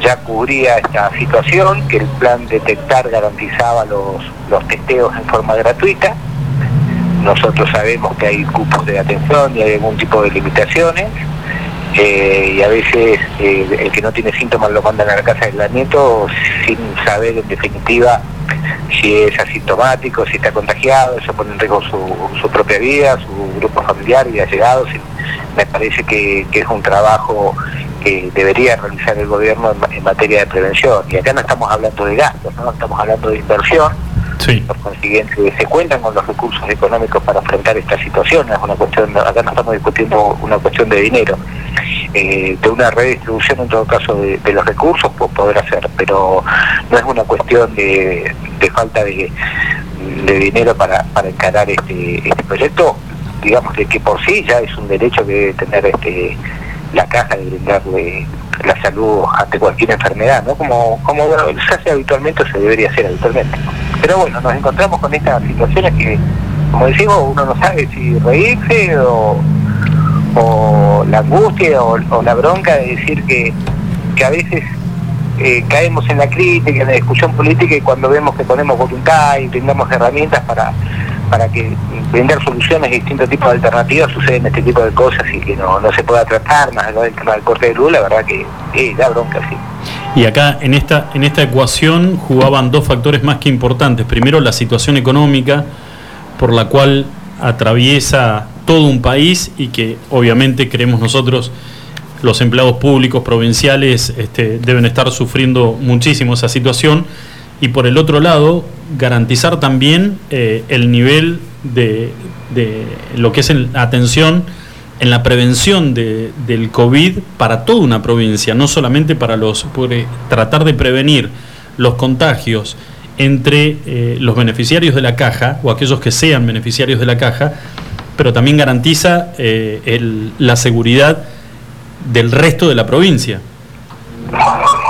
ya cubría esta situación, que el plan detectar garantizaba los, los testeos en forma gratuita. Nosotros sabemos que hay cupos de atención y hay algún tipo de limitaciones. Eh, y a veces eh, el que no tiene síntomas lo mandan a la casa de aislamiento sin saber en definitiva si es asintomático, si está contagiado, eso pone en riesgo su, su propia vida, su grupo familiar y allegados. Me parece que, que es un trabajo que debería realizar el gobierno en, ma- en materia de prevención. Y acá no estamos hablando de gastos, ¿no? estamos hablando de inversión. Por consiguiente, se cuentan con los recursos económicos para afrontar esta situación. Es una cuestión, acá no estamos discutiendo una cuestión de dinero. Eh, de una redistribución en todo caso de, los recursos pues podrá ser, pero no es una cuestión de, de falta de, de dinero para, para encarar este, este proyecto, digamos de que por sí ya es un derecho que debe tener este la caja de brindarle la salud ante cualquier enfermedad, ¿no? Como, como se hace habitualmente o se debería hacer habitualmente. Pero bueno, nos encontramos con estas situaciones que, como decimos, uno no sabe si reírse o, o la angustia o, la bronca de decir que, que a veces eh, caemos en la crítica, en la discusión política y cuando vemos que ponemos voluntad y brindamos herramientas para, para que brindar soluciones a distintos tipos de alternativas suceden este tipo de cosas y que no, no se pueda tratar más allá del tema del corte de luz, la verdad que eh, da bronca, sí. Y acá en esta, en esta ecuación jugaban dos factores más que importantes. Primero, la situación económica por la cual atraviesa todo un país y que obviamente creemos nosotros los empleados públicos provinciales este, deben estar sufriendo muchísimo esa situación. Y por el otro lado, garantizar también eh, el nivel de, de lo que es en atención en la prevención de- del COVID para toda una provincia, no solamente para los, eh, tratar de prevenir los contagios entre eh, los beneficiarios de la caja o aquellos que sean beneficiarios de la caja, pero también garantiza eh, el- la seguridad del resto de la provincia.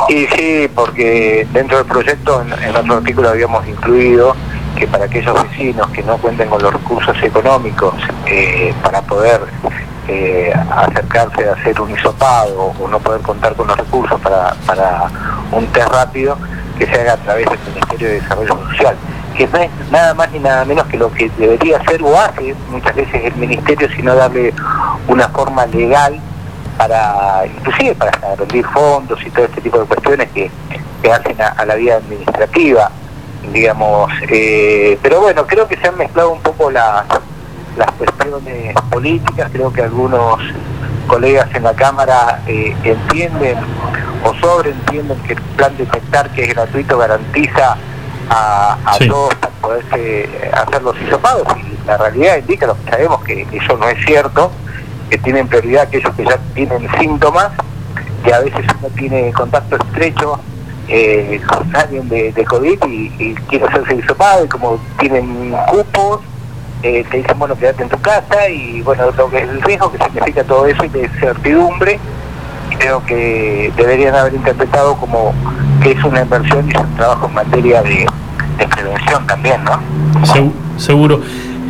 Y sí, porque dentro del proyecto, en, en otro artículo habíamos incluido que para aquellos vecinos que no cuenten con los recursos económicos eh, para poder eh, acercarse a hacer un hisopado o no poder contar con los recursos para, para un test rápido, que se haga a través del Ministerio de Desarrollo Social, que no es nada más ni nada menos que lo que debería hacer o hace muchas veces el Ministerio, sino darle una forma legal para, inclusive para rendir fondos y todo este tipo de cuestiones que, que hacen a, la vida administrativa, digamos. eh, pero bueno, creo que se han mezclado un poco las, las cuestiones políticas, creo que algunos colegas en la Cámara eh, entienden o sobreentienden que el plan detectar que es gratuito garantiza a, a Sí. todos para poderse hacer los hisopados y la realidad indica lo que sabemos que eso no es cierto que tienen prioridad aquellos que ya tienen síntomas que a veces uno tiene contacto estrecho eh, con alguien de, de COVID y, y quiere hacerse hisopado y como tienen cupos, eh, te dicen, bueno, quédate en tu casa y bueno, lo que el riesgo que significa todo eso y de incertidumbre, creo que deberían haber interpretado como que es una inversión y es un trabajo en materia de, de prevención también, ¿no? Segu- seguro.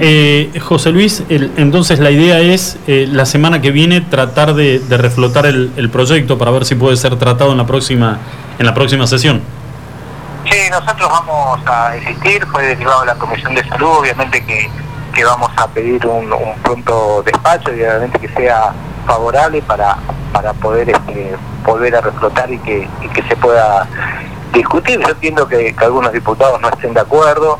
Eh, José Luis, el- entonces la idea es eh, la semana que viene tratar de, de reflotar el, el proyecto para ver si puede ser tratado en la próxima en la próxima sesión. Sí, nosotros vamos a insistir, fue derivado de la Comisión de Salud, obviamente que, que vamos a pedir un, un pronto despacho y obviamente que sea favorable para, para poder este, volver a reflotar y que, que se pueda discutir. Yo entiendo que, que algunos diputados no estén de acuerdo,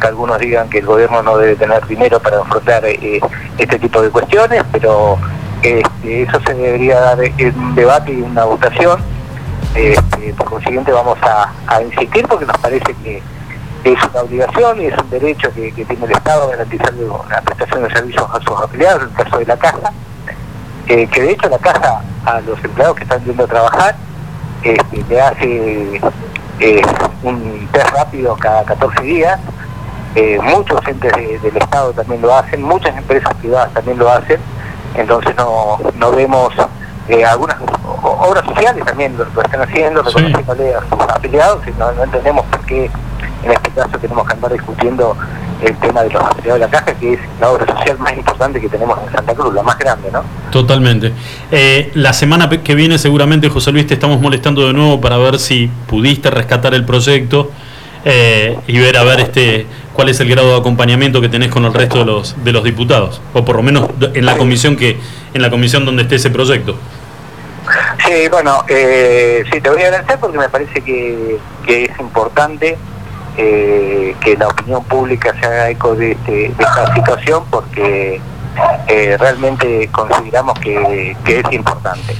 que algunos digan que el gobierno no debe tener dinero para afrontar eh, este tipo de cuestiones, pero este, eso se debería dar en un debate y una votación. Este, por consiguiente vamos a, insistir porque nos parece que es una obligación y es un derecho que, que tiene el Estado garantizar la prestación de servicios a sus afiliados, en el caso de la casa, que de hecho la casa a los empleados que están yendo a trabajar este, le hace eh, un test rápido cada 14 días, eh, muchos entes de- del Estado también lo hacen, muchas empresas privadas también lo hacen, entonces no, no vemos eh, algunas obras sociales también lo, lo están haciendo, reconociéndole a sus afiliados y no, no entendemos por qué en este caso tenemos que andar discutiendo el tema de los afiliados de la caja, que es la obra social más importante que tenemos en Santa Cruz, la más grande, ¿no? Totalmente. Eh, la semana que viene seguramente, José Luis, te estamos molestando de nuevo para ver si pudiste rescatar el proyecto eh, y ver a ver este cuál es el grado de acompañamiento que tenés con el resto de los de los diputados o por lo menos en la comisión que en la comisión donde esté ese proyecto. Sí, bueno, eh, sí, te voy a agradecer porque me parece que, que es importante eh, que la opinión pública se haga eco de, este- de esta situación porque eh, realmente consideramos que, es importante,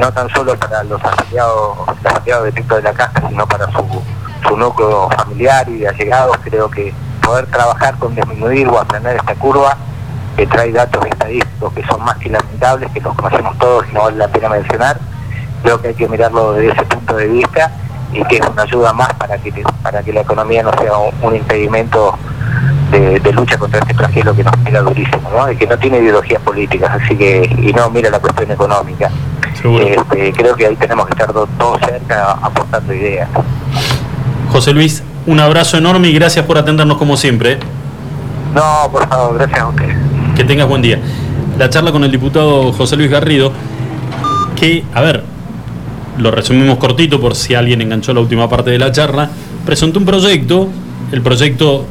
no tan solo para los afiliados, los afiliados directos de la casa, sino para su, su núcleo familiar y de allegados. Creo que poder trabajar con disminuir o aplanar esta curva que trae datos estadísticos que son más que lamentables, que los conocemos todos y no vale la pena mencionar. Creo que hay que mirarlo desde ese punto de vista y que es una ayuda más para que para que la economía no sea un, un impedimento de, de lucha contra este flagelo que nos pega durísimo, ¿no? Y que no tiene ideologías políticas, así que y no mira la cuestión económica. Este, creo que ahí tenemos que estar do- todos cerca aportando ideas. José Luis, un abrazo enorme y gracias por atendernos como siempre. ¿eh? No, por favor, gracias a usted. Que tengas buen día. La charla con el diputado José Luis Garrido, que, a ver, lo resumimos cortito por si alguien enganchó la última parte de la charla, presentó un proyecto, el proyecto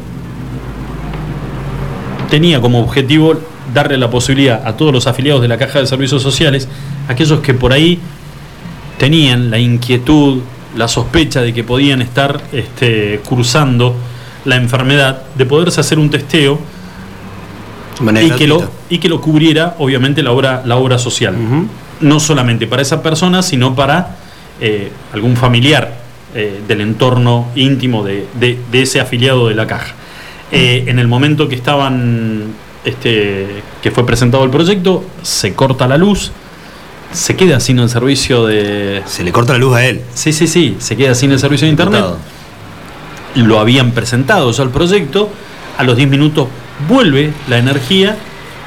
tenía como objetivo darle la posibilidad a todos los afiliados de la Caja de Servicios Sociales, aquellos que por ahí tenían la inquietud, la sospecha de que podían estar este, cursando la enfermedad, de poderse hacer un testeo y que, lo, y que lo cubriera obviamente la obra, la obra social. No solamente para esa persona, sino para eh, algún familiar eh, del entorno íntimo de, de- de ese afiliado de la caja. Eh, en el momento que estaban, este, que fue presentado el proyecto, se corta la luz, se queda sin el servicio de... Se le corta la luz a él. Sí, sí, sí, se queda sin el servicio de internet. Lo habían presentado ya el proyecto, a los 10 minutos vuelve la energía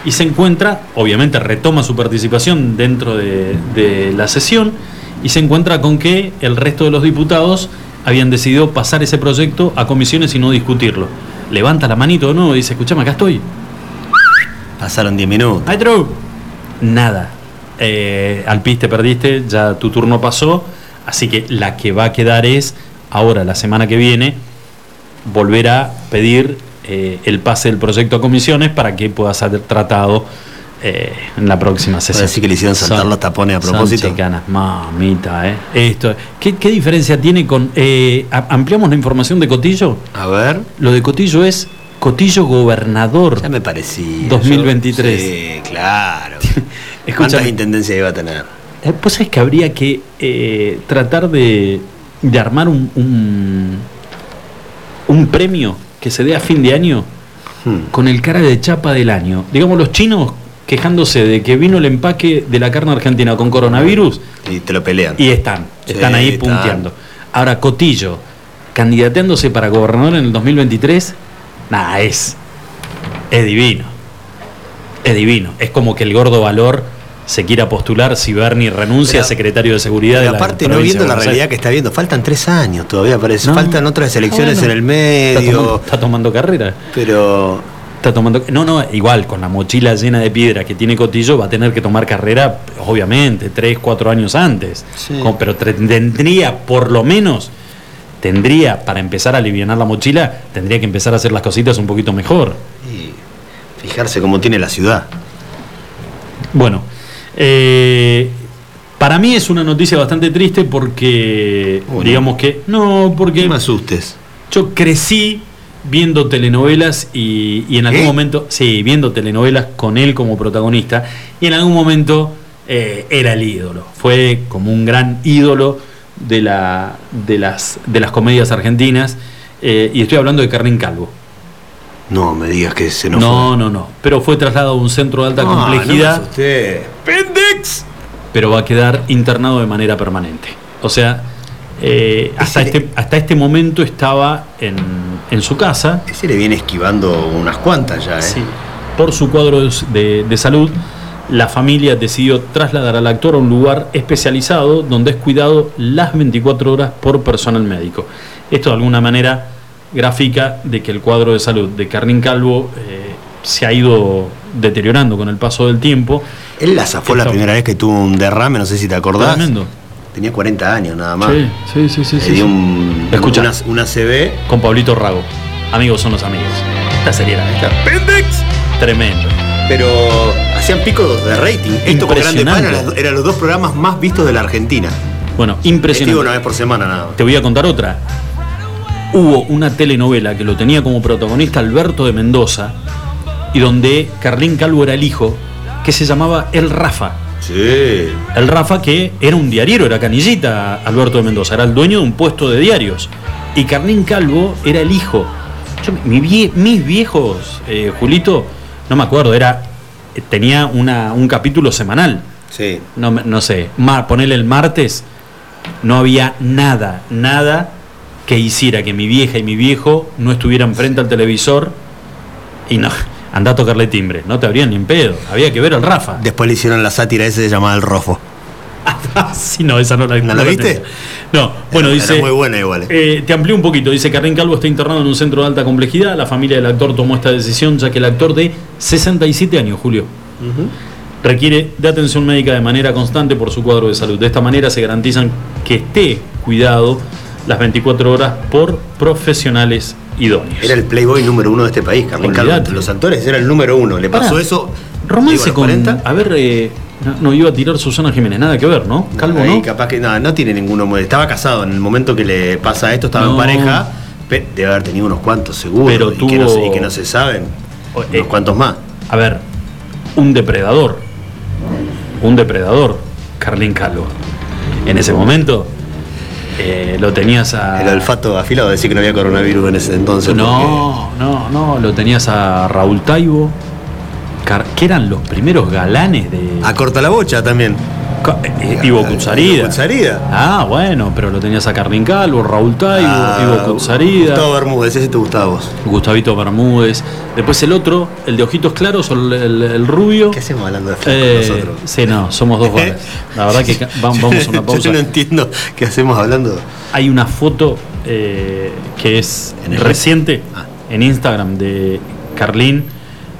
y se encuentra, obviamente retoma su participación dentro de, de la sesión y se encuentra con que el resto de los diputados habían decidido pasar ese proyecto a comisiones y no discutirlo. Levanta la manito de nuevo y dice, escuchame, acá estoy. Pasaron 10 minutos. ¡Ay, true! Nada. Eh, al pis te perdiste, ya tu turno pasó. Así que la que va a quedar es, ahora, la semana que viene, volver a pedir eh, el pase del proyecto a comisiones para que pueda ser tratado eh, en la próxima sesión. decir que le hicieron saltar Son- los tapones a son propósito. chicanas, mamita, ¿eh? Esto, ¿qué, qué diferencia tiene con... eh, ¿Ampliamos la información de Cotillo? A ver. Lo de Cotillo es Cotillo Gobernador. Ya me parecía. 2023. Sí, claro. ¿Cuántas intendencias iba a tener? Pues es que habría que eh, tratar de, de armar un, un, un premio que se dé a fin de año Hmm. con el cara de chapa del año. Digamos, los chinos quejándose de que vino el empaque de la carne argentina con coronavirus Y te lo pelean. y están, Sí, están ahí están. punteando. Ahora, Cotillo, candidateándose para gobernador en el 2023, nada, es, es divino. Es divino. Es como que el gordo valor se quiera postular si Bernie renuncia a secretario de seguridad de la aparte, no viendo la realidad que está viendo, faltan tres años todavía, parece. No. Faltan otras elecciones bueno. en el Está medio. tomando, está tomando carrera. Pero. Está tomando. No, no, igual, con la mochila llena de piedra que tiene Cotillo, va a tener que tomar carrera, obviamente, tres, cuatro años antes. Con- pero tendría, por lo menos, tendría, para empezar a aliviar la mochila, tendría que empezar a hacer las cositas un poquito mejor. Fijarse cómo tiene la ciudad. Bueno, eh, para mí es una noticia bastante triste porque, digamos que, no, porque... No me asustes. Yo crecí viendo telenovelas y, y en algún ¿Eh? momento, sí, viendo telenovelas con él como protagonista, y en algún momento eh, era el ídolo. Fue como un gran ídolo de, la, de, las, de las comedias argentinas, eh, y estoy hablando de Carlín Calvo. No me digas que se nos No, no, no. Pero fue trasladado a un centro de alta Ah, no me complejidad. asusté. ¡Pendex! Pero va a quedar internado de manera permanente. O sea, eh, hasta, este, hasta este momento estaba en, en su casa. Ese le viene esquivando unas cuantas ya, ¿eh? Sí. Por su cuadro de, de- salud, la familia decidió trasladar al actor a un lugar especializado donde es cuidado las 24 horas por personal médico. Esto de alguna manera grafica de que el cuadro de salud de Carlín Calvo eh, se ha ido deteriorando con el paso del tiempo. Él la zafó la primera vez que tuvo un derrame, no sé si te acordás. Tremendo. Tenía 40 años nada más. Sí, sí, sí, sí. Le dio un, Escucha. una, una CB. Con Pablito Rago. Amigos son los amigos. Esta sería la esta. ¡Pendex! Tremendo. Pero hacían picos de rating. Esto con Grande Pan Impresionante. eran los- dos programas más vistos de la Argentina. Bueno, Digo impresionante. una vez por semana nada más. Te voy a contar otra. Hubo una telenovela que lo tenía como protagonista Alberto de Mendoza y donde Carlín Calvo era el hijo, que se llamaba El Rafa. Sí. El Rafa que era un diariero, era canillita Alberto de Mendoza, era el dueño de un puesto de diarios. Y Carlín Calvo era el hijo. Yo, mi vie- mis viejos, eh, Julito, no me acuerdo, era eh, tenía una, un capítulo semanal. Sí. No, sé, ma- ponele el martes, no había nada, nada que hiciera que mi vieja y mi viejo no estuvieran frente al televisor y no, anda a tocarle timbre, no te abrían ni en pedo, había que ver al Rafa. Después le hicieron la sátira ese se llamaba El Rofo. sí, no, esa no la, ¿No la viste? No, bueno, Era- dice. Era muy buena igual. eh. Eh, te amplío un poquito. Dice Carlín Calvo está internado en un centro de alta complejidad. La familia del actor tomó esta decisión ya que el actor de 67 años, Julio, requiere de atención médica de manera constante por su cuadro de salud. De esta manera se garantizan que esté cuidado las 24 horas por profesionales idóneos. Era el playboy número uno de este país, Carmen Calvo. Olvídate. Entre los actores era el número uno. Le pasó Pará. eso. Romance digo, con. 40. A ver, eh, no, no iba a tirar Susana Jiménez, nada que ver, ¿no? Calvo, Ahí ¿no? capaz que no, no tiene ninguno. Estaba casado en el momento que le pasa esto, estaba No. en pareja. Debe haber tenido unos cuantos seguro. Pero y, que no, tuvo- se- y que no se saben. eh, unos cuantos más. A ver, un depredador. Un depredador, Carlín Calvo. En ese momento eh, lo tenías a. El olfato afilado, decir que no había coronavirus en ese entonces. No, no, no, lo tenías a Raúl Taibo, que eran los primeros galanes de. A corta la bocha también. Ca- eh, Ivo Cutzarida. Ah, bueno, pero lo tenías a Carlín Calvo, Raúl Taibo, Ah, Ivo Cutzarida. Gustavo Bermúdez, ese te gustaba vos. Gustavito Bermúdez. Después el otro, el de ojitos claros, el, el- el rubio. ¿Qué hacemos hablando de flacos Eh, nosotros? Sí, no, somos dos varas. La verdad que vamos a una pausa. Yo no entiendo qué hacemos hablando. Hay una foto eh, que es ¿En el- reciente Ah. en Instagram de Carlín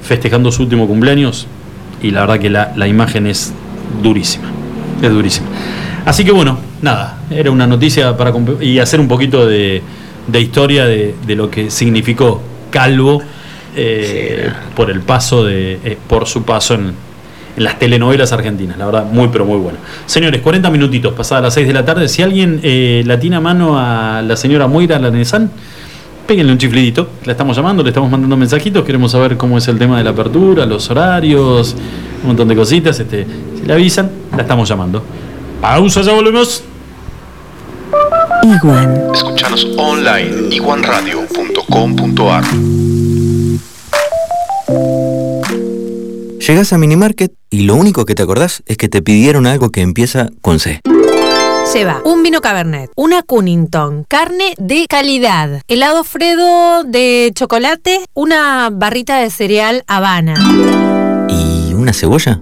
festejando su último cumpleaños y la verdad que la, la imagen es durísima. Es durísima. Así que bueno, nada, era una noticia para y hacer un poquito de, de historia de, de lo que significó Calvo eh, por el paso de, eh, por su paso en, en las telenovelas argentinas, la verdad, muy pero muy bueno. Señores, 40 minutitos pasadas las 6 de la tarde. Si alguien eh, la tiene a mano a la señora Moira Lanesan, péguenle un chiflidito. La estamos llamando, le estamos mandando mensajitos. Queremos saber cómo es el tema de la apertura, los horarios, un montón de cositas. Este, si le avisan, la estamos llamando. Pausa, ya volvemos. Iguan. Escuchanos online iguanradio.com.ar Llegás a Minimarket y lo único que te acordás es que te pidieron algo que empieza con C. Lleva un vino Cabernet, una Cunnington, carne de calidad, helado Fredo de chocolate, una barrita de cereal Habana. ¿Y una cebolla?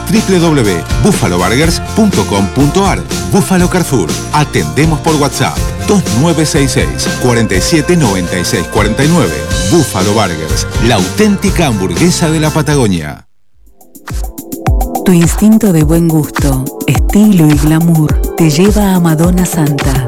www.buffaloburgers.com.ar Buffalo Carrefour. Atendemos por WhatsApp 2966 47 96 49. Buffalo Burgers, la auténtica hamburguesa de la Patagonia. Tu instinto de buen gusto, estilo y glamour te lleva a Madonna Santa.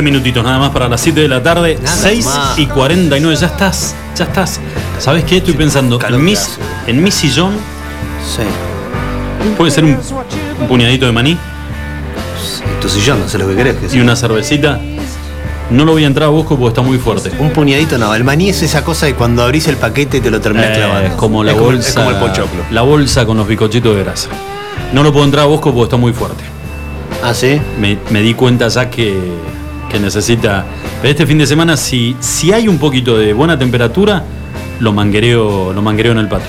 12 minutitos nada más para las 7 de la tarde, nada 6 más. y 49. Ya estás, ya estás. ¿Sabes qué? Estoy pensando en mi, en mi sillón. Sí. ¿Puede ser un, puñadito de maní? Sí, tu sillón, no sé lo que querés. Y una cervecita. No lo voy a entrar a busco porque está muy fuerte. Un puñadito no. El maní es esa cosa de cuando abrís el paquete te lo terminás. Eh, como la bolsa, como, el pochoclo. La bolsa con los bicochitos de grasa. No lo puedo entrar a busco porque está muy fuerte. ¿Ah. Me, me di cuenta ya que que necesita. Pero este fin de semana, si, si hay un poquito de buena temperatura, lo manguereo, lo manguereo en el patio.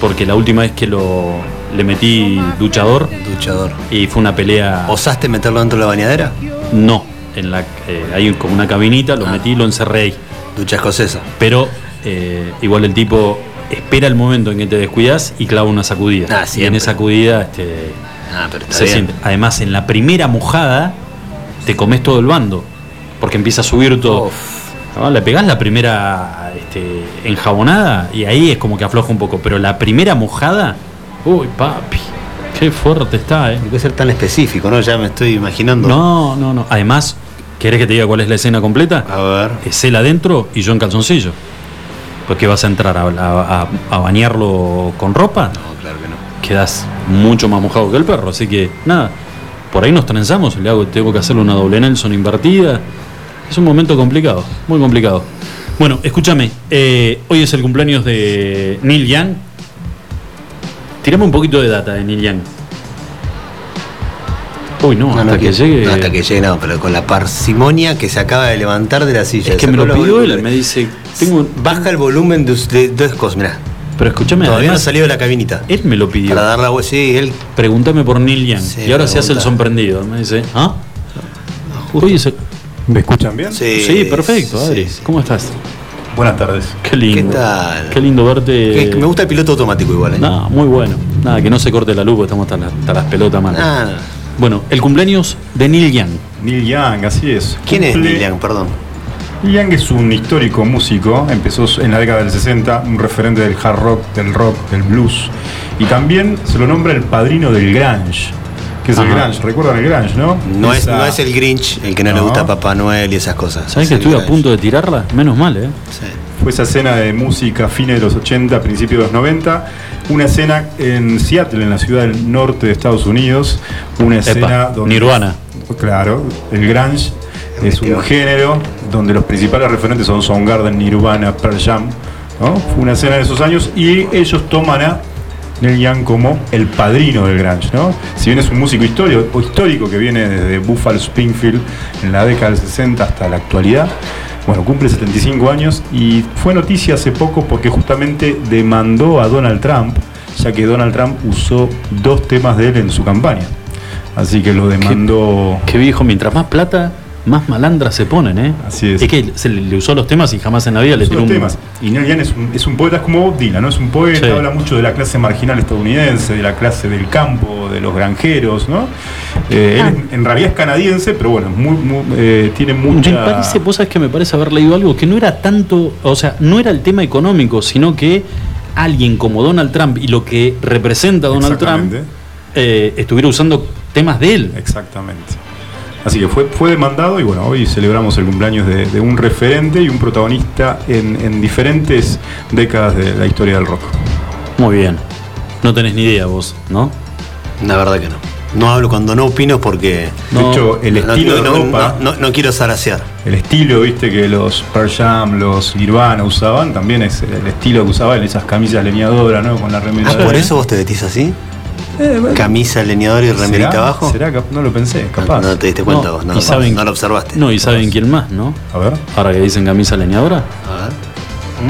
Porque la última vez que lo le metí duchador. Duchador. Y fue una pelea. ¿Osaste meterlo dentro de la bañadera? No. En la, eh, hay como una cabinita, lo metí y lo encerré ahí. Ducha escocesa. Pero eh, igual el tipo espera el momento en que te descuidas y clava una sacudida. Ah, y en esa sacudida este, Ah, pero está se bien. siente. Además, en la primera mojada te comes todo el bando. Porque empieza a subir todo. ¿no? Le pegás la primera este, enjabonada y ahí es como que afloja un poco. Pero la primera mojada, uy, papi, qué fuerte está, ¿eh? Hay que ser tan específico, ¿no? Ya me estoy imaginando. No, no, no. Además, ¿querés que te diga cuál es la escena completa? A ver. Es él adentro y yo en calzoncillo. Porque vas a entrar a- a bañarlo con ropa. No, claro que no. Quedas mucho más mojado que el perro. Así que, nada. Por ahí nos trenzamos. Le hago, tengo que hacerle una doble Nelson invertida. Es un momento complicado. Muy complicado. Bueno, escúchame. eh, hoy es el cumpleaños de Neil Young. Tirame un poquito de data de Neil Young. Uy, no, hasta que, llegue. no, hasta que llegue, no, pero con la parsimonia que se acaba de levantar de la silla. Es que me lo pidió él, me dice, tengo Baja el volumen de, de dos cosas, mirá. Pero escúchame, Todavía no ha salido de la cabinita. él me lo pidió. Para dar la voz, sí, él. Pregúntame por Neil Young. Sí, y ahora se hace el pregunta. sorprendido. Me dice, ¿ah? Hoy es el- ¿Me escuchan bien? Sí, perfecto, Adri. ¿Cómo estás? Buenas tardes. Qué lindo. ¿Qué tal? Qué lindo verte. Que- me gusta el piloto automático igual, ¿eh? No, muy bueno. Nada, que no se corte la luz porque estamos hasta, la- hasta las pelotas, man. Ah, Bueno, el cumpleaños de Neil Young. Neil Young, así es. ¿Quién es Neil Young? Perdón. Young es un histórico músico, empezó en la década del 60, un referente del hard rock, del rock, del blues. Y también se lo nombra el padrino del grunge. que es el. Grange. ¿Recuerdan el Grange, no? No es, no es el Grinch el que no, le gusta a Papá Noel y esas cosas. ¿Sabes Es que estuve a punto de tirarla? Menos mal, ¿eh? Fue esa escena de música fines de los 80, principios de los 90. Una escena en Seattle, en la ciudad del norte de Estados Unidos. Una escena donde. Nirvana. Claro, el Grunge es un género donde los principales referentes son Soundgarden, Nirvana, Pearl Jam. ¿no? Fue una escena de esos años y ellos toman a Neil Young como el padrino del grunge, ¿no? Si bien es un músico histórico, o histórico que viene desde Buffalo Springfield en la década del 60 hasta la actualidad, bueno, cumple 75 años y fue noticia hace poco porque justamente demandó a Donald Trump, ya que Donald Trump usó dos temas de él en su campaña. Así que lo demandó. Qué viejo, mientras más plata, más malandras se ponen, ¿eh? Así es. Es que se le, le usó los temas y jamás en la vida le tiró los un. temas. Y Neil Young es un, es un poeta, es como Bob Dylan, ¿no? Es un poeta, Sí. habla mucho de la clase marginal estadounidense, de la clase del campo, de los granjeros, ¿no? Eh, Ah. Él es- en realidad es canadiense, pero bueno, es muy, muy, eh, tiene Me mucha... parece, vos sabés que me parece haber leído algo que no era tanto, o sea, no era el tema económico, sino que alguien como Donald Trump y lo que representa Donald Trump eh, estuviera usando temas de él. Exactamente. Así que fue, fue demandado y bueno, hoy celebramos el cumpleaños de, de un referente y un protagonista en, en diferentes décadas de la historia del rock. Muy bien. No tenés ni idea vos, ¿no? La verdad que no. No hablo cuando no opino porque. De hecho, el estilo no, de ropa- no- no- no quiero zarasear. El estilo, viste, que los Pearl Jam, los Nirvana usaban, también es el estilo que usaban esas camisas leñadoras, ¿no? Con la remera. Ah, ¿por eso vos te vestís así? Eh, bueno. Camisa, leñador y remerita ¿Será? abajo. ¿Será? No lo pensé, capaz. No, no te diste cuenta vos, no, y lo- saben- no lo observaste. No, y saben quién más, ¿no? A ver. Ahora que dicen camisa leñadora. A ver.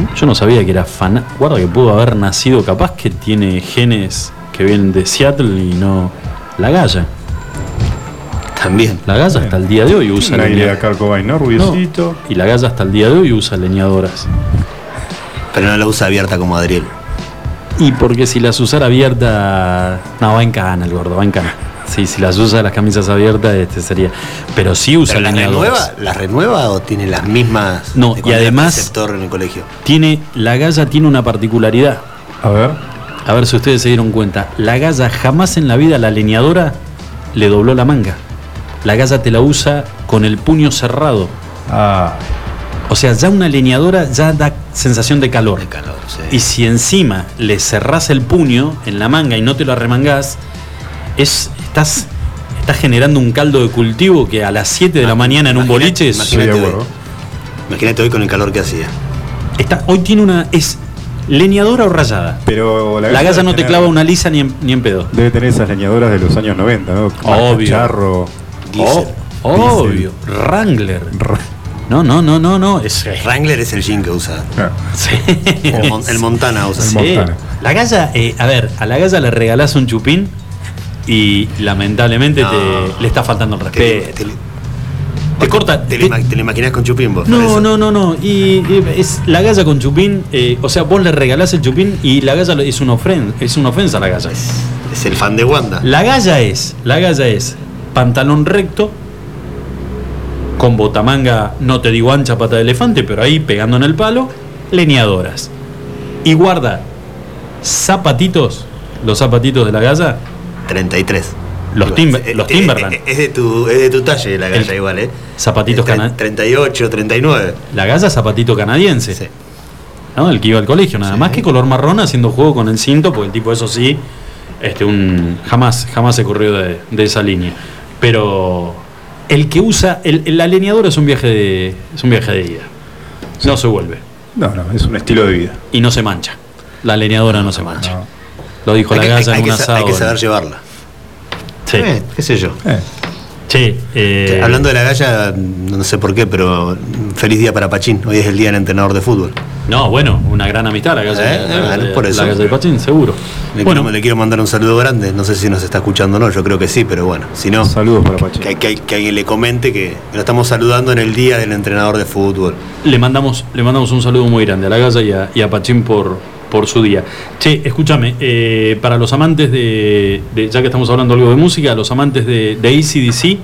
¿Mm? Yo no sabía que era fan. Guarda que pudo haber nacido, capaz que tiene genes que vienen de Seattle y no. La Galla. También. La Galla hasta el día de hoy usa Una idea leñadoras. ¿no? Y la Galla hasta el día de hoy usa leñadoras. Pero no la usa abierta como Adriel. Y porque si las usara abierta. No, va en cana el gordo, va en cana. Sí, si las usa las camisas abiertas, este sería. Pero sí usa ¿Pero la renueva, ¿La renueva o tiene las mismas? No, y además- en el colegio. Tiene. La Galla tiene una particularidad. A ver. A ver si ustedes se dieron cuenta. La Galla jamás en la vida la leñadora le dobló la manga. La Galla te la usa con el puño cerrado. Ah, O sea, ya una leñadora ya da sensación de calor. De calor, sí. Y si encima le cerrás el puño en la manga y no te lo arremangás, es, estás, estás generando un caldo de cultivo que a las 7 de la mañana en un boliche es- Imagínate, hoy. acuerdo. Imagínate hoy con el calor que hacía. está, hoy tiene una. es leñadora o rayada. pero la, La Galla no te clava una lisa ni en, ni en pedo. Debe tener esas leñadoras de los años 90, ¿no? Marca Obvio. Charro. Diesel. Oh, obvio. Wrangler. No, no, no, no, no. Es, Wrangler es el jean que usa. Sí. El, Mon- el Montana usa. Sí. Montana. La galla, eh, a ver, a la galla le regalás un chupín y lamentablemente No. te, le está faltando el respeto. te- Te corta. te ima- te lo imaginás con chupín vos. no, no, no, no. Y, y es la galla con chupín. eh, o sea, vos le regalás el chupín y la galla es una ofensa, es una ofensa a la galla. Es el fan de Wanda. La galla es, la galla es pantalón recto, con botamanga, no te digo ancha pata de elefante, pero ahí pegando en el palo, leñadoras. Y guarda zapatitos, los zapatitos de la galla, 33. Los Timber- eh, los Timberland. eh, Es de tu, es de tu talle la galla El- igual, ¿eh? zapatitos Tre- cana- 38, 39. la galla zapatito canadiense. Sí. ¿no? El que iba al colegio, nada más que color marrón haciendo juego con el cinto, porque el tipo eso sí, este un jamás, jamás se corrió de, de esa línea. Pero el que usa, el, el- la leñadora es un viaje de. es un viaje de ida. No se vuelve. No, no, es un estilo de vida. Y no se mancha. La leñadora no, se mancha. No. Lo dijo Hay la que, galla hay en que un asado. hay que saber llevarla. Sí. Eh, qué sé yo. Eh, Sí, eh, Hablando de la galla, no sé por qué, pero feliz día para Pachín. Hoy es el día del entrenador de fútbol. No, bueno, una gran amistad la galla, Eh, la, bueno, la- por eso. la galla de Pachín, seguro. Le, Bueno, quiero, le quiero mandar un saludo grande. No sé si nos está escuchando o no. Yo creo que sí, pero bueno, si no, saludos para que, que- que alguien le comente que lo estamos saludando en el día del entrenador de fútbol. le mandamos, le mandamos un saludo muy grande a la Galla y a, y a Pachín por, por su día. Che, escúchame, eh, para los amantes de, de- ya que estamos hablando algo de música, los amantes de, de ACDC,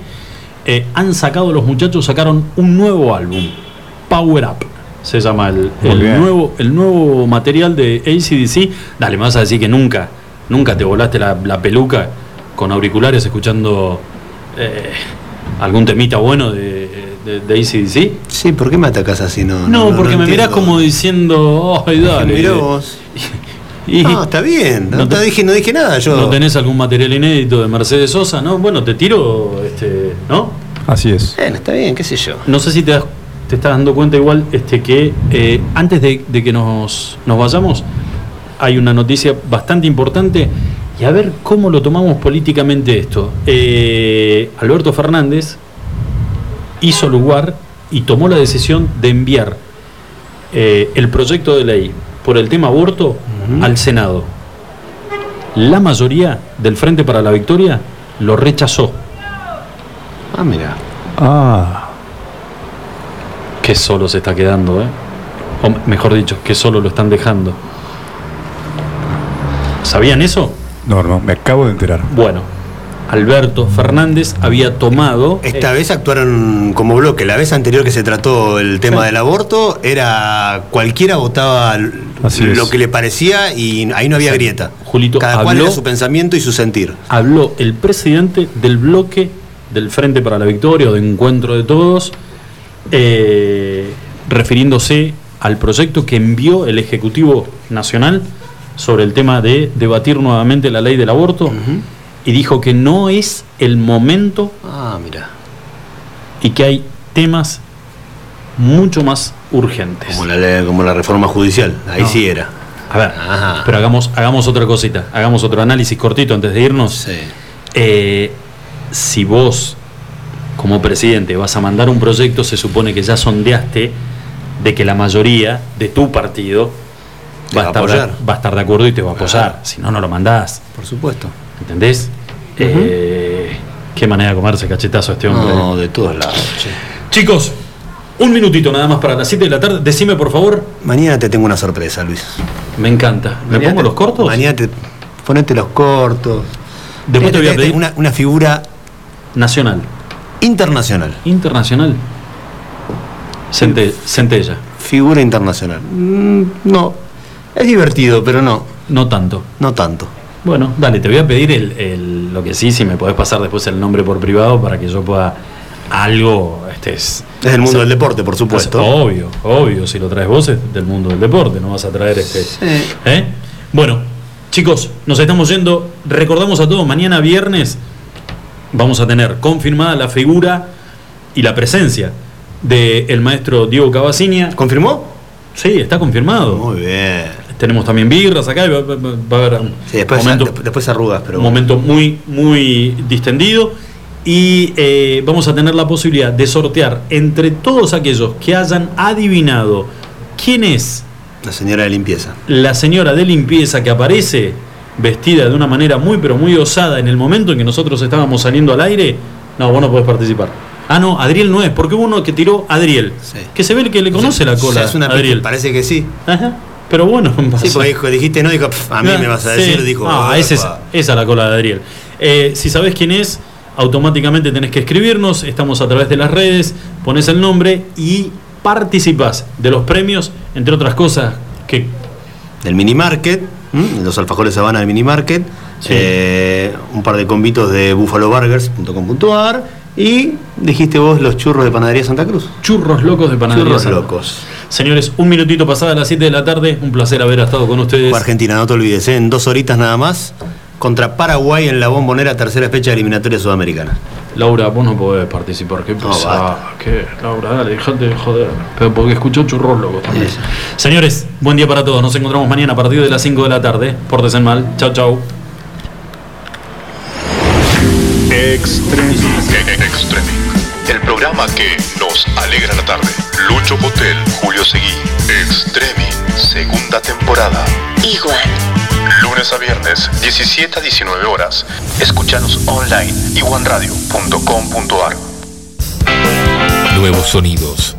eh, han sacado, los muchachos sacaron un nuevo álbum, Power Up. Se llama el, el nuevo, el nuevo material de ACDC. Dale, me vas a decir que nunca, nunca te volaste la, la peluca con auriculares escuchando eh, algún temita bueno de, de, de AC/DC? Sí, ¿por qué me atacas así? No, No, porque me mirás entiendo. como diciendo, ay, dale. Mirá vos. Y- no, está bien. No, No te- te dije, no dije nada. Yo. ¿No tenés algún material inédito de Mercedes Sosa? No, bueno, te tiro, este, ¿no? Así es. Bueno, está bien, qué sé yo. No sé si te, das- te estás dando cuenta igual este, que eh, antes de, de que nos, nos vayamos, hay una noticia bastante importante y a ver cómo lo tomamos políticamente esto. Eh, Alberto Fernández hizo lugar y tomó la decisión de enviar eh, el proyecto de ley por el tema aborto al Senado. La mayoría del Frente para la Victoria lo rechazó. Ah, mira. Ah. que solo se está quedando, ¿eh? O mejor dicho, que solo lo están dejando. ¿Sabían eso? No, no, me acabo de enterar. Bueno, Alberto Fernández había tomado. Esta vez actuaron como bloque. La vez anterior que se trató el tema del aborto, era cualquiera votaba Así lo es. que le parecía y ahí no había grieta. Julito Cada cual era su pensamiento y su sentir. habló el presidente del bloque del Frente para la Victoria o de Encuentro de Todos, eh, refiriéndose al proyecto que envió el Ejecutivo Nacional sobre el tema de debatir nuevamente la ley del aborto y dijo que no es el momento Ah, mira. y que hay temas mucho más urgentes. Como la, como la reforma judicial. Ahí No. sí era. A ver, Ajá. pero hagamos, hagamos otra cosita, hagamos otro análisis cortito antes de irnos. Eh, si vos, como presidente, vas a mandar un proyecto, se supone que ya sondeaste de que la mayoría de tu partido va a, va a estar va a estar de acuerdo y te va a apoyar. Si no, no lo mandás. Por supuesto. ¿Entendés? Eh, qué manera de comerse cachetazo este hombre. No, de todos lados. Chicos, un minutito nada más para las 7 de la tarde. Decime, por favor. Mañana te tengo una sorpresa, Luis. Me encanta. ¿Me Mañana pongo te- los cortos? Mañana te, ponete los cortos. Después te voy a Tenés pedir una, una figura nacional. internacional. Internacional. Cente- Centella. Figura internacional. Mm, no. Es divertido, pero no. No tanto. No tanto. Bueno, dale, te voy a pedir el, el- lo que sí, si me podés pasar después el nombre por privado para que yo pueda algo. Este es, Es del mundo del deporte, por supuesto. Obvio, obvio. Si lo traes vos es del mundo del deporte, no vas a traer este. ¿eh? Bueno, chicos, nos estamos yendo. Recordamos a todos, mañana viernes vamos a tener confirmada la figura y la presencia del maestro Diego Cavaciña. ¿Confirmó? Sí, está confirmado. Muy bien. Tenemos también birras acá y va, va- va a haber un Sí, después, momento, después arrugas, pero un momento muy, muy distendido. Y eh, vamos a tener la posibilidad de sortear entre todos aquellos que hayan adivinado quién es la señora de limpieza. la señora de limpieza que aparece vestida de una manera muy pero muy osada en el momento en que nosotros estábamos saliendo al aire, no, vos no podés participar. Ah, no, Adriel no es, porque hubo uno que tiró Adriel, que se ve el que le conoce la cola. Es una Adriel. Parece que sí. Ajá. Pero bueno, Sí, porque dijo- dijiste no, dijo, "Pf, a mí me vas a Sí. decir, dijo. Ah, esa es, esa es la cola de Adriel. Eh, si sabés quién es, automáticamente tenés que escribirnos. Estamos a través de las redes, pones el nombre y participás de los premios, entre otras cosas que Del mini market, ¿m? los alfajores Habana del mini market, eh, un par de convitos de buffaloburgers.com.ar y dijiste vos los churros de panadería Santa Cruz. Churros locos de panadería Churros Santa locos. Señores, un minutito pasada a las 7 de la tarde. Un placer haber estado con ustedes. Argentina, no te olvides, ¿eh? en dos horitas nada más, contra Paraguay en la bombonera tercera fecha de eliminatoria sudamericana. Laura, vos no podés participar. ¿Qué pasa? basta. ¿Qué? Laura, dale, dejate de joder. Pero porque escuchó churros locos también. Señores, buen día para todos. Nos encontramos mañana a partir de las 5 de la tarde. Pórtense mal. Chao, chao. Extreming. El programa que nos alegra la tarde. Lucho Potel, Julio Seguí. Extreming. Segunda temporada. Igual. Lunes a viernes, 17 a 19 horas. Escúchanos online iguanradio.com.ar. Nuevos sonidos,